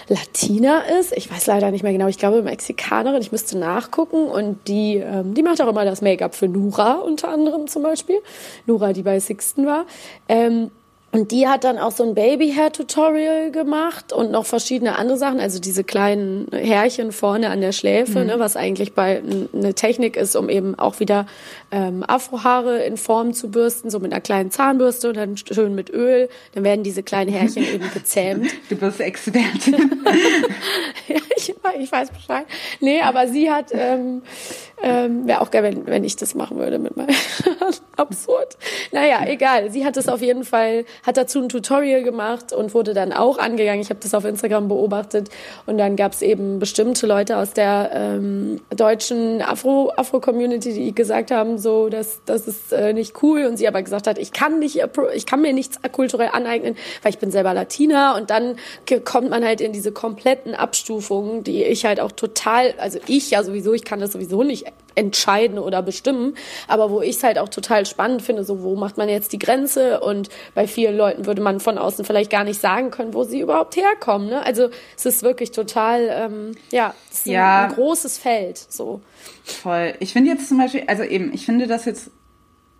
S2: Latina ist, ich weiß leider nicht mehr genau, ich glaube Mexikanerin, ich müsste nachgucken und die, ähm, die macht auch immer das Make-up für Nura unter anderem zum Beispiel. Nura, die bei Sixten war. Ähm, und die hat dann auch so ein Baby-Hair-Tutorial gemacht und noch verschiedene andere Sachen, also diese kleinen Härchen vorne an der Schläfe,
S1: Mhm.
S2: ne, was eigentlich bei eine Technik ist, um eben auch wieder ähm, Afrohaare in Form zu bürsten, so mit einer kleinen Zahnbürste und dann schön mit Öl. Dann werden diese kleinen Härchen eben gezähmt.
S1: Du bist Expertin.
S2: ja, ich, ich weiß Bescheid. Nee, aber sie hat, ähm, ähm, wäre auch geil, wenn, wenn ich das machen würde mit meinem Absurd. Naja, egal. Sie hat es auf jeden Fall, hat dazu ein Tutorial gemacht und wurde dann auch angegangen. Ich habe das auf Instagram beobachtet und dann gab es eben bestimmte Leute aus der ähm, deutschen Afro- Afro-Community, die gesagt haben, so, dass das ist äh, nicht cool und sie aber gesagt hat, ich kann nicht, ich kann mir nichts kulturell aneignen, weil ich bin selber Latina und dann kommt man halt in diese kompletten Abstufungen, die ich halt auch total, also ich ja sowieso, ich kann das sowieso nicht entscheiden oder bestimmen, aber wo ich es halt auch total spannend finde, so wo macht man jetzt die Grenze und bei vielen Leuten würde man von außen vielleicht gar nicht sagen können, wo sie überhaupt herkommen. Ne? Also es ist wirklich total, ähm, ja, es ist
S1: Ja.
S2: ein, ein großes Feld. So.
S1: Voll. Ich finde jetzt zum Beispiel, also eben, ich finde das jetzt,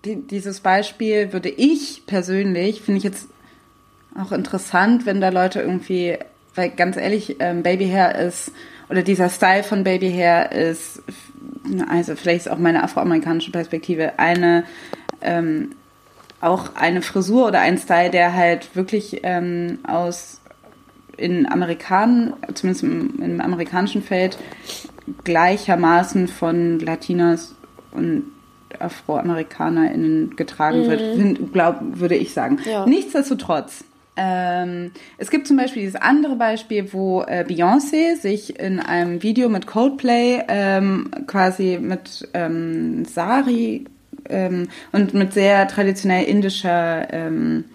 S1: die, dieses Beispiel würde ich persönlich, finde ich jetzt auch interessant, wenn da Leute irgendwie, weil ganz ehrlich, ähm, Babyhair ist, oder dieser Style von Babyhair ist, also vielleicht ist auch meine afroamerikanische Perspektive, eine, ähm, auch eine Frisur oder ein Style, der halt wirklich ähm, aus in Amerikanen, zumindest im, im amerikanischen Feld, gleichermaßen von Latinas und AfroamerikanerInnen getragen
S2: Mhm.
S1: wird, glaub, würde ich sagen.
S2: Ja.
S1: Nichtsdestotrotz. Ähm, es gibt zum Beispiel dieses andere Beispiel, wo äh, Beyoncé sich in einem Video mit Coldplay ähm, quasi mit ähm, Sari ähm, und mit sehr traditionell indischer ähm,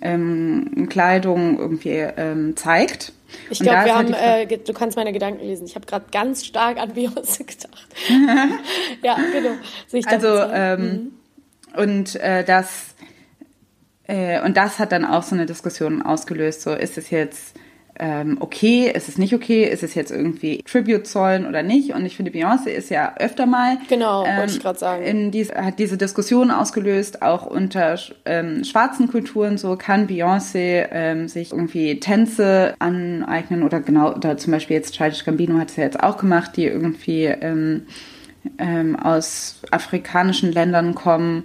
S1: ähm, Kleidung irgendwie zeigt.
S2: Ich glaube, wir
S1: halt
S2: haben, äh, du kannst meine Gedanken lesen. Ich habe gerade ganz stark an Beyoncé gedacht. ja, genau. So,
S1: Also
S2: so,
S1: ähm, und äh, das äh, und das hat dann auch so eine Diskussion ausgelöst. So ist es jetzt ähm, okay, ist es nicht okay, ist es jetzt irgendwie Tribute zollen oder nicht? Und ich finde, Beyoncé ist ja öfter mal
S2: Genau,
S1: ähm,
S2: wollte ich gerade sagen.
S1: in dies, hat diese Diskussion ausgelöst, auch unter ähm, schwarzen Kulturen. So kann Beyoncé ähm, sich irgendwie Tänze aneignen oder genau, oder zum Beispiel jetzt Childish Gambino hat es ja jetzt auch gemacht, die irgendwie ähm, ähm, aus afrikanischen Ländern kommen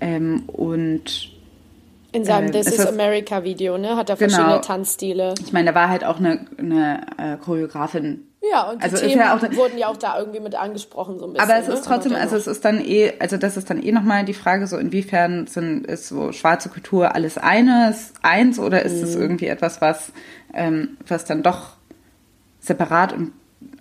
S1: ähm, und
S2: in seinem
S1: äh,
S2: This is America Video, ne, hat er
S1: Genau.
S2: verschiedene Tanzstile.
S1: ich meine, da war halt auch eine, eine äh, Choreografin.
S2: Ja, und die
S1: Also
S2: Themen
S1: ja auch-
S2: wurden ja auch da irgendwie mit angesprochen, so ein bisschen.
S1: Aber es
S2: ne?
S1: ist trotzdem,
S2: Aber
S1: also
S2: dennoch.
S1: es ist dann eh, also das ist dann eh nochmal die Frage, so inwiefern sind, ist so schwarze Kultur alles eines, eins oder ist es
S2: Mhm.
S1: irgendwie etwas, was, ähm, was dann doch separat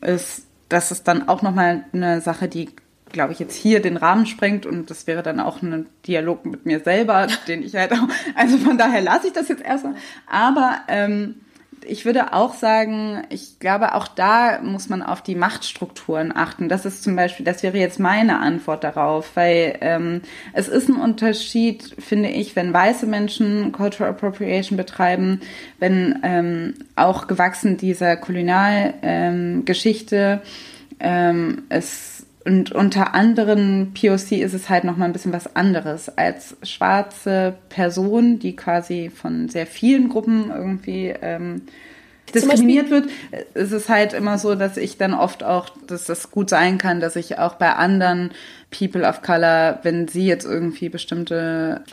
S1: ist, das ist dann auch nochmal eine Sache, die, glaube ich, jetzt hier den Rahmen sprengt und das wäre dann auch ein Dialog mit mir selber, den ich halt auch, also von daher lasse ich das jetzt erstmal. Aber ähm, ich würde auch sagen, ich glaube, auch da muss man auf die Machtstrukturen achten. Das ist zum Beispiel, das wäre jetzt meine Antwort darauf, weil ähm, es ist ein Unterschied, finde ich, wenn weiße Menschen Cultural Appropriation betreiben, wenn ähm, auch gewachsen dieser Kolonialgeschichte ähm, es und unter anderen POC ist es halt noch mal ein bisschen was anderes als schwarze Person, die quasi von sehr vielen Gruppen irgendwie ähm, diskriminiert wird, ist es halt immer so, dass ich dann oft auch, dass das gut sein kann, dass ich auch bei anderen People of Color, wenn sie jetzt irgendwie bestimmte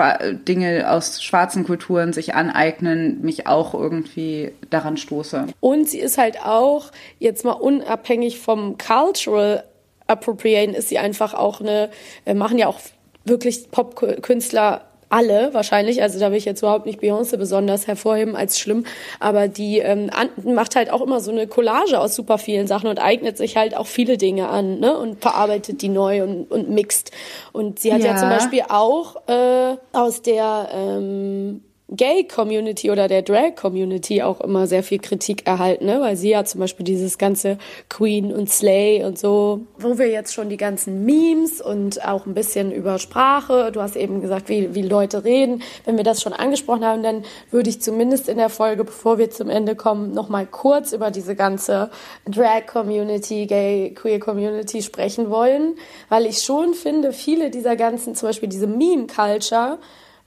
S1: Dinge aus schwarzen Kulturen sich aneignen, mich auch irgendwie daran stoße.
S2: Und sie ist halt auch, jetzt mal unabhängig vom Cultural Appropriaten, ist sie einfach auch eine, wir machen ja auch wirklich Popkünstler alle wahrscheinlich, also da will ich jetzt überhaupt nicht Beyoncé besonders hervorheben als schlimm, aber die ähm, macht halt auch immer so eine Collage aus super vielen Sachen und eignet sich halt auch viele Dinge an ne? und verarbeitet die neu und, und mixt. Und sie hat ja, ja zum Beispiel auch äh, aus der ähm, Gay-Community oder der Drag-Community auch immer sehr viel Kritik erhalten, ne? weil sie ja zum Beispiel dieses ganze Queen und Slay und so, wo wir jetzt schon die ganzen Memes und auch ein bisschen über Sprache, du hast eben gesagt, wie, wie Leute reden, wenn wir das schon angesprochen haben, dann würde ich zumindest in der Folge, bevor wir zum Ende kommen, nochmal kurz über diese ganze Drag-Community, Gay-Queer-Community sprechen wollen, weil ich schon finde, viele dieser ganzen, zum Beispiel diese Meme-Culture,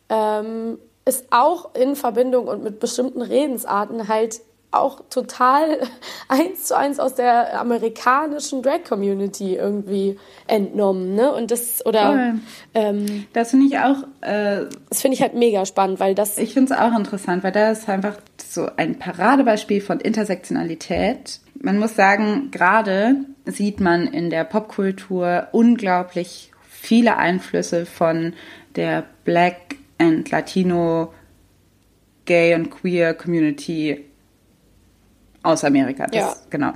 S2: ähm, ist auch in Verbindung und mit bestimmten Redensarten halt auch total eins zu eins aus der amerikanischen Drag-Community irgendwie entnommen, ne? Und das oder ähm,
S1: das finde ich auch. Äh,
S2: das finde ich halt mega spannend, weil das.
S1: Ich finde es auch interessant, weil da ist einfach so ein Paradebeispiel von Intersektionalität. Man muss sagen, gerade sieht man in der Popkultur unglaublich viele Einflüsse von der Black and Latino Gay und Queer Community aus Amerika. Das, ja. Genau.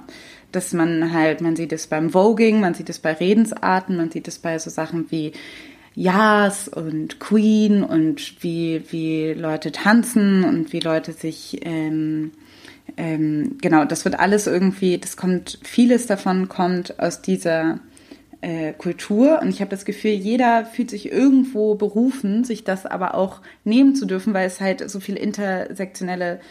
S1: Dass man halt, man sieht es beim Voging, man sieht es bei Redensarten, man sieht es bei so Sachen wie Jazz und Queen und wie, wie Leute tanzen und wie Leute sich, ähm, ähm, genau, das wird alles irgendwie, das kommt, vieles davon kommt aus dieser äh, Kultur. Und ich habe das Gefühl, jeder fühlt sich irgendwo berufen, sich das aber auch nehmen zu dürfen, weil es halt so viele intersektionelle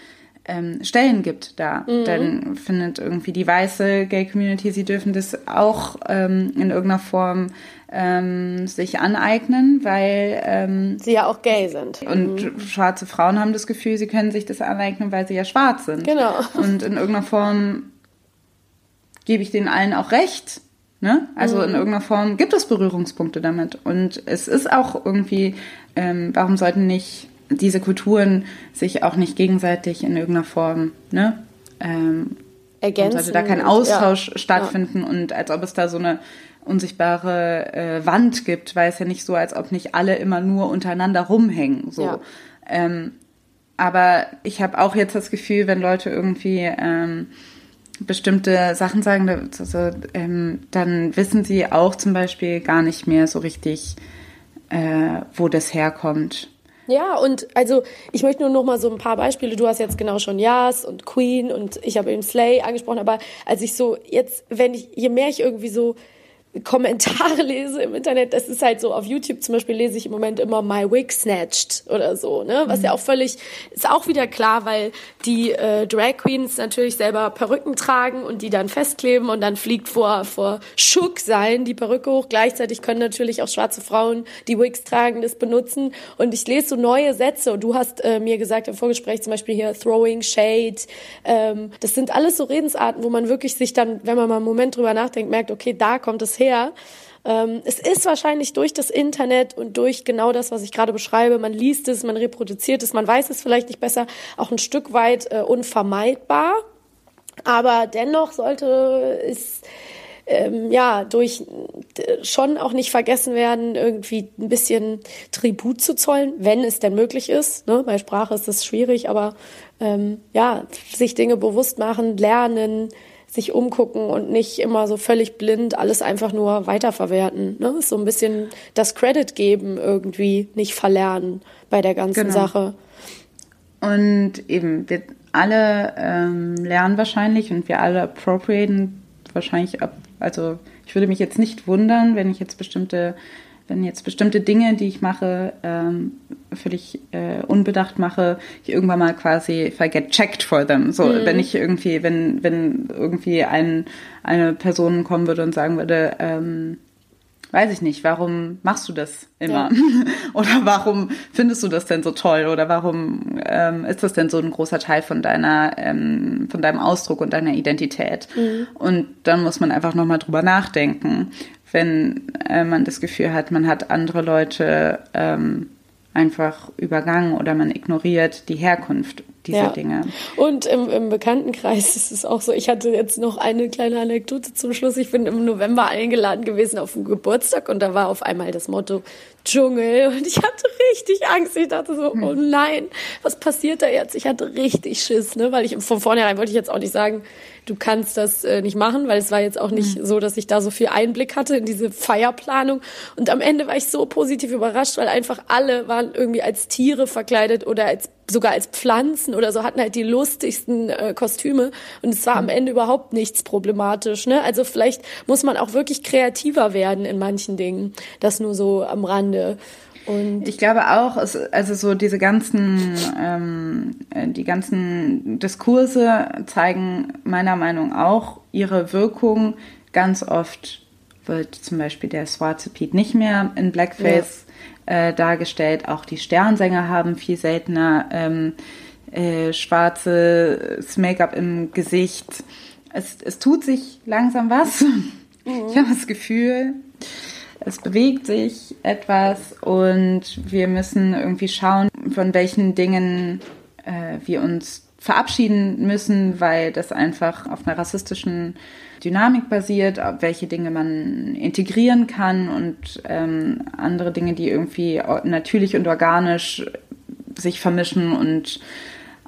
S1: ähm, Stellen gibt da. Mhm. Dann findet irgendwie die weiße Gay Community, sie dürfen das auch ähm, in irgendeiner Form ähm, sich aneignen, weil ähm,
S2: sie ja auch gay sind.
S1: Und mhm. schwarze Frauen haben das Gefühl, sie können sich das aneignen, weil sie ja schwarz sind.
S2: Genau.
S1: Und in irgendeiner Form gebe ich denen allen auch recht. Ne? Also mhm. in irgendeiner Form gibt es Berührungspunkte damit. Und es ist auch irgendwie, ähm, warum sollten nicht diese Kulturen sich auch nicht gegenseitig in irgendeiner Form ne, ähm, ergänzen? Sollte da kein Austausch ja. stattfinden ja. und als ob es da so eine unsichtbare äh, Wand gibt, weil es ja nicht so, als ob nicht alle immer nur untereinander rumhängen. So. Ja. Ähm, aber ich habe auch jetzt das Gefühl, wenn Leute irgendwie ähm, bestimmte Sachen sagen, also, ähm, dann wissen sie auch zum Beispiel gar nicht mehr so richtig, äh, wo das herkommt.
S2: Ja, und also ich möchte nur noch mal so ein paar Beispiele. Du hast jetzt genau schon Yas und Queen und ich habe eben Slay angesprochen, aber als ich so jetzt, wenn ich, je mehr ich irgendwie so Kommentare lese im Internet, das ist halt so, auf YouTube zum Beispiel lese ich im Moment immer My Wig Snatched oder so, ne? Was mhm. ja auch völlig, ist auch wieder klar, weil die äh, Drag Queens natürlich selber Perücken tragen und die dann festkleben und dann fliegt vor, vor Schuck sein die Perücke hoch. Gleichzeitig können natürlich auch schwarze Frauen, die Wigs tragen, das benutzen. Und ich lese so neue Sätze und du hast äh, mir gesagt im Vorgespräch zum Beispiel hier Throwing Shade. Ähm, das sind alles so Redensarten, wo man wirklich sich dann, wenn man mal einen Moment drüber nachdenkt, merkt, okay, da kommt es her. Ähm, es ist wahrscheinlich durch das Internet und durch genau das, was ich gerade beschreibe, man liest es, man reproduziert es, man weiß es vielleicht nicht besser, auch ein Stück weit äh, unvermeidbar. Aber dennoch sollte es ähm, ja durch schon auch nicht vergessen werden, irgendwie ein bisschen Tribut zu zollen, wenn es denn möglich ist. Ne? Bei Sprache ist das schwierig, aber ähm, ja, sich Dinge bewusst machen, lernen, sich umgucken und nicht immer so völlig blind alles einfach nur weiterverwerten. Ne? So ein bisschen das Credit geben irgendwie, nicht verlernen bei der ganzen genau. Sache.
S1: Und eben, wir alle ähm, lernen wahrscheinlich und wir alle appropriaten wahrscheinlich ab. Also ich würde mich jetzt nicht wundern, wenn ich jetzt bestimmte wenn jetzt bestimmte Dinge, die ich mache, ähm, völlig äh, unbedacht mache, ich irgendwann mal quasi if I get checked for them. So, mhm. wenn ich irgendwie, wenn, wenn irgendwie ein, eine Person kommen würde und sagen würde, ähm, weiß ich nicht, warum machst du das immer? Ja. oder warum findest du das denn so toll? Oder warum ähm, ist das denn so ein großer Teil von deiner, ähm, von deinem Ausdruck und deiner Identität? Mhm. Und dann muss man einfach nochmal drüber nachdenken, wenn äh, man das Gefühl hat, man hat andere Leute ähm, einfach übergangen oder man ignoriert die Herkunft dieser ja. Dinge.
S2: Und im, im Bekanntenkreis ist es auch so, ich hatte jetzt noch eine kleine Anekdote zum Schluss. Ich bin im November eingeladen gewesen auf einen Geburtstag und da war auf einmal das Motto Dschungel und ich hatte richtig Angst. Ich dachte so, oh nein, was passiert da jetzt? Ich hatte richtig Schiss, ne? weil ich von vornherein wollte ich jetzt auch nicht sagen, du kannst das äh, nicht machen, weil es war jetzt auch nicht mhm. so, dass ich da so viel Einblick hatte in diese Feierplanung. Und am Ende war ich so positiv überrascht, weil einfach alle waren irgendwie als Tiere verkleidet oder als sogar als Pflanzen oder so hatten halt die lustigsten äh, Kostüme und es war am mhm. Ende überhaupt nichts problematisch. Ne? Also vielleicht muss man auch wirklich kreativer werden in manchen Dingen. Das nur so am Rande.
S1: Und ich glaube auch, es, also so diese ganzen, ähm, die ganzen Diskurse zeigen meiner Meinung nach auch ihre Wirkung. Ganz oft wird zum Beispiel der schwarze Pete nicht mehr in Blackface ja. Äh, dargestellt. Auch die Sternsänger haben viel seltener ähm, äh, schwarzes Make-up im Gesicht. Es, es tut sich langsam was. Mhm. Ich habe das Gefühl, es bewegt sich etwas und wir müssen irgendwie schauen, von welchen Dingen äh, wir uns verabschieden müssen, weil das einfach auf einer rassistischen Dynamik basiert, welche Dinge man integrieren kann und ähm, andere Dinge, die irgendwie natürlich und organisch sich vermischen und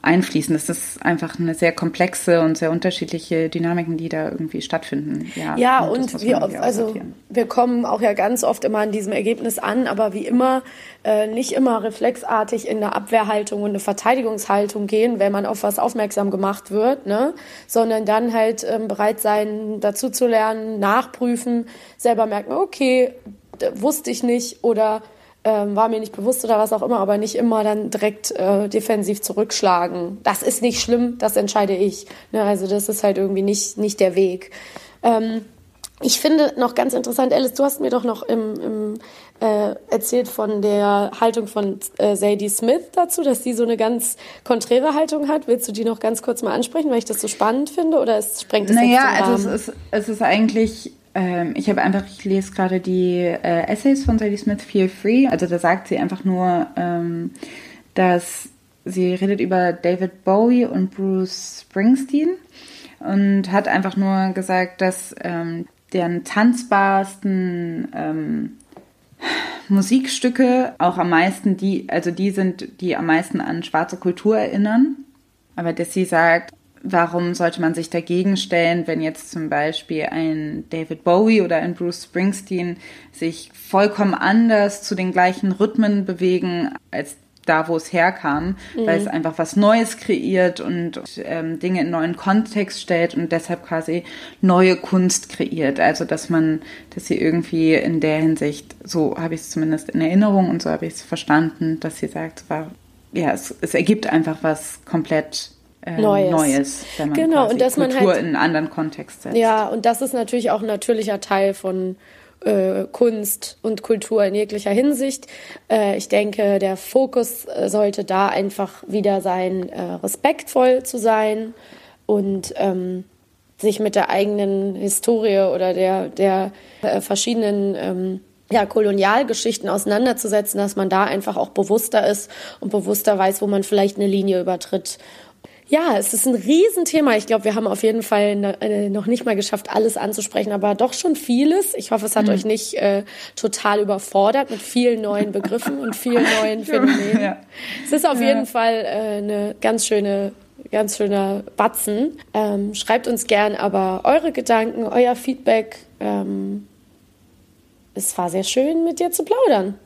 S1: einfließen. Das ist einfach eine sehr komplexe und sehr unterschiedliche Dynamiken, die da irgendwie stattfinden.
S2: Ja, ja und, und wir, also wir kommen auch ja ganz oft immer an diesem Ergebnis an, aber wie immer äh, nicht immer reflexartig in eine Abwehrhaltung und eine Verteidigungshaltung gehen, wenn man auf was aufmerksam gemacht wird, ne? sondern dann halt ähm, bereit sein, dazu zu lernen, nachprüfen, selber merken, okay, wusste ich nicht oder ähm, war mir nicht bewusst oder was auch immer, aber nicht immer dann direkt äh, defensiv zurückschlagen. Das ist nicht schlimm, das entscheide ich. Ne? Also das ist halt irgendwie nicht, nicht der Weg. Ähm, ich finde noch ganz interessant, Alice, du hast mir doch noch im, im äh, erzählt von der Haltung von äh, Sadie Smith dazu, dass sie so eine ganz konträre Haltung hat. Willst du die noch ganz kurz mal ansprechen, weil ich das so spannend finde oder es sprengt es
S1: Naja, also es ist, es ist eigentlich ähm, ich habe einfach, ich lese gerade die äh, Essays von Sadie Smith Feel Free. Also da sagt sie einfach nur, ähm, dass sie redet über David Bowie und Bruce Springsteen und hat einfach nur gesagt, dass ähm, deren tanzbarsten ähm, Musikstücke auch am meisten die, also die sind, die am meisten an schwarze Kultur erinnern. Aber dass sie sagt, warum sollte man sich dagegen stellen, wenn jetzt zum Beispiel ein David Bowie oder ein Bruce Springsteen sich vollkommen anders zu den gleichen Rhythmen bewegen als da, wo es herkam, mhm. weil es einfach was Neues kreiert und ähm, Dinge in neuen Kontext stellt und deshalb quasi neue Kunst kreiert. Also dass man, dass sie irgendwie in der Hinsicht, so habe ich es zumindest in Erinnerung und so habe ich es verstanden, dass sie sagt, war, ja, es, es ergibt einfach was komplett äh, Neues. Neues, wenn man genau, und dass Kultur man halt, in einen anderen Kontext setzt.
S2: Ja, und das ist natürlich auch ein natürlicher Teil von äh, Kunst und Kultur in jeglicher Hinsicht. Äh, ich denke, der Fokus äh, sollte da einfach wieder sein, äh, respektvoll zu sein und ähm, sich mit der eigenen Historie oder der, der äh, verschiedenen ähm, ja, Kolonialgeschichten auseinanderzusetzen, dass man da einfach auch bewusster ist und bewusster weiß, wo man vielleicht eine Linie übertritt ja, es ist ein Riesenthema. Ich glaube, wir haben auf jeden Fall äh, noch nicht mal geschafft, alles anzusprechen, aber doch schon vieles. Ich hoffe, es hat mhm. euch nicht äh, total überfordert mit vielen neuen Begriffen und vielen neuen Phänomenen. Ja. Es ist auf ja. jeden Fall äh, eine ganz schöne ganz schöner Batzen. Ähm, schreibt uns gern aber eure Gedanken, euer Feedback. Ähm, es war sehr schön, mit dir zu plaudern.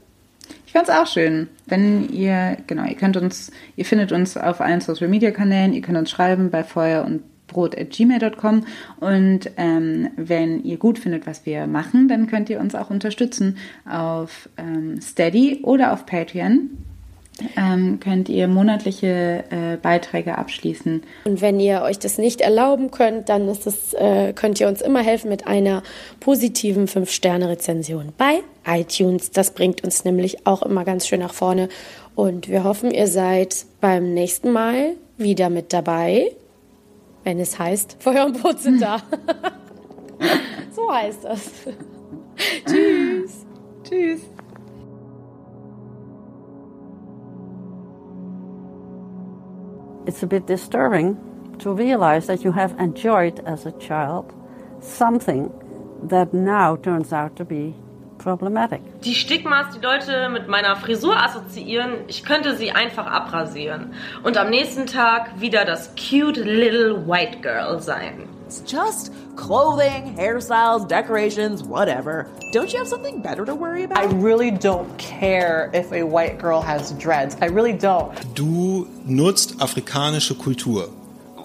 S1: Ich fand es auch schön. Wenn ihr, genau, ihr könnt uns, ihr findet uns auf allen Social Media Kanälen, ihr könnt uns schreiben bei Feuer und brot.gmail.com und ähm, wenn ihr gut findet, was wir machen, dann könnt ihr uns auch unterstützen auf ähm, Steady oder auf Patreon. Ähm, könnt ihr monatliche äh, Beiträge abschließen.
S2: Und wenn ihr euch das nicht erlauben könnt, dann es, äh, könnt ihr uns immer helfen mit einer positiven 5-Sterne-Rezension bei iTunes. Das bringt uns nämlich auch immer ganz schön nach vorne. Und wir hoffen, ihr seid beim nächsten Mal wieder mit dabei, wenn es heißt, Feuer und Brot sind da. so heißt das. Tschüss.
S1: Tschüss.
S14: It's a bit disturbing to realize that you have enjoyed as a child something that now turns out to be problematic.
S15: Die Stigmas, die Leute mit meiner Frisur assoziieren, ich könnte sie einfach abrasieren und am nächsten Tag wieder das cute little white girl sein.
S16: It's just clothing, hairstyles, decorations, whatever. Don't you have something better to worry about?
S17: I really don't care if a white girl has dreads. I really don't.
S18: Du nutzt afrikanische Kultur.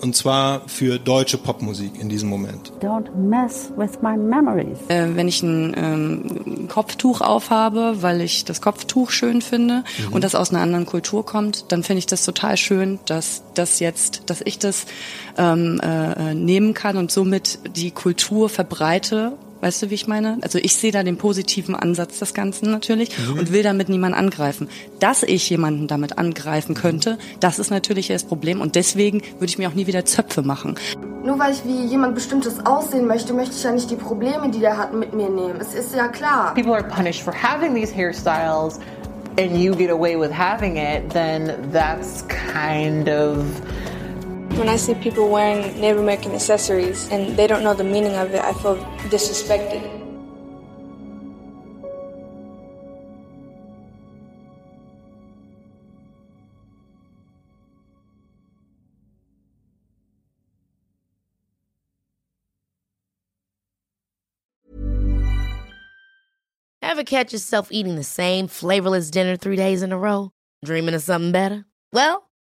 S18: Und zwar für deutsche Popmusik in diesem Moment.
S14: Don't mess with my memories.
S19: Äh, wenn ich ein ähm, Kopftuch aufhabe, weil ich das Kopftuch schön finde mhm. und das aus einer anderen Kultur kommt, dann finde ich das total schön, dass das jetzt, dass ich das ähm, äh, nehmen kann und somit die Kultur verbreite Weißt du, wie ich meine? Also ich sehe da den positiven Ansatz des Ganzen natürlich mhm. und will damit niemanden angreifen. Dass ich jemanden damit angreifen könnte, das ist natürlich das Problem und deswegen würde ich mir auch nie wieder Zöpfe machen.
S20: Nur weil ich wie jemand bestimmtes aussehen möchte, möchte ich ja nicht die Probleme, die der hat, mit mir nehmen. Es ist ja klar.
S17: People are punished for having these hairstyles and you get away with having it, then that's kind of
S21: When I see people wearing Native American accessories and they don't know the meaning of it, I feel disrespected.
S22: Ever catch yourself eating the same flavorless dinner three days in a row? Dreaming of something better? Well,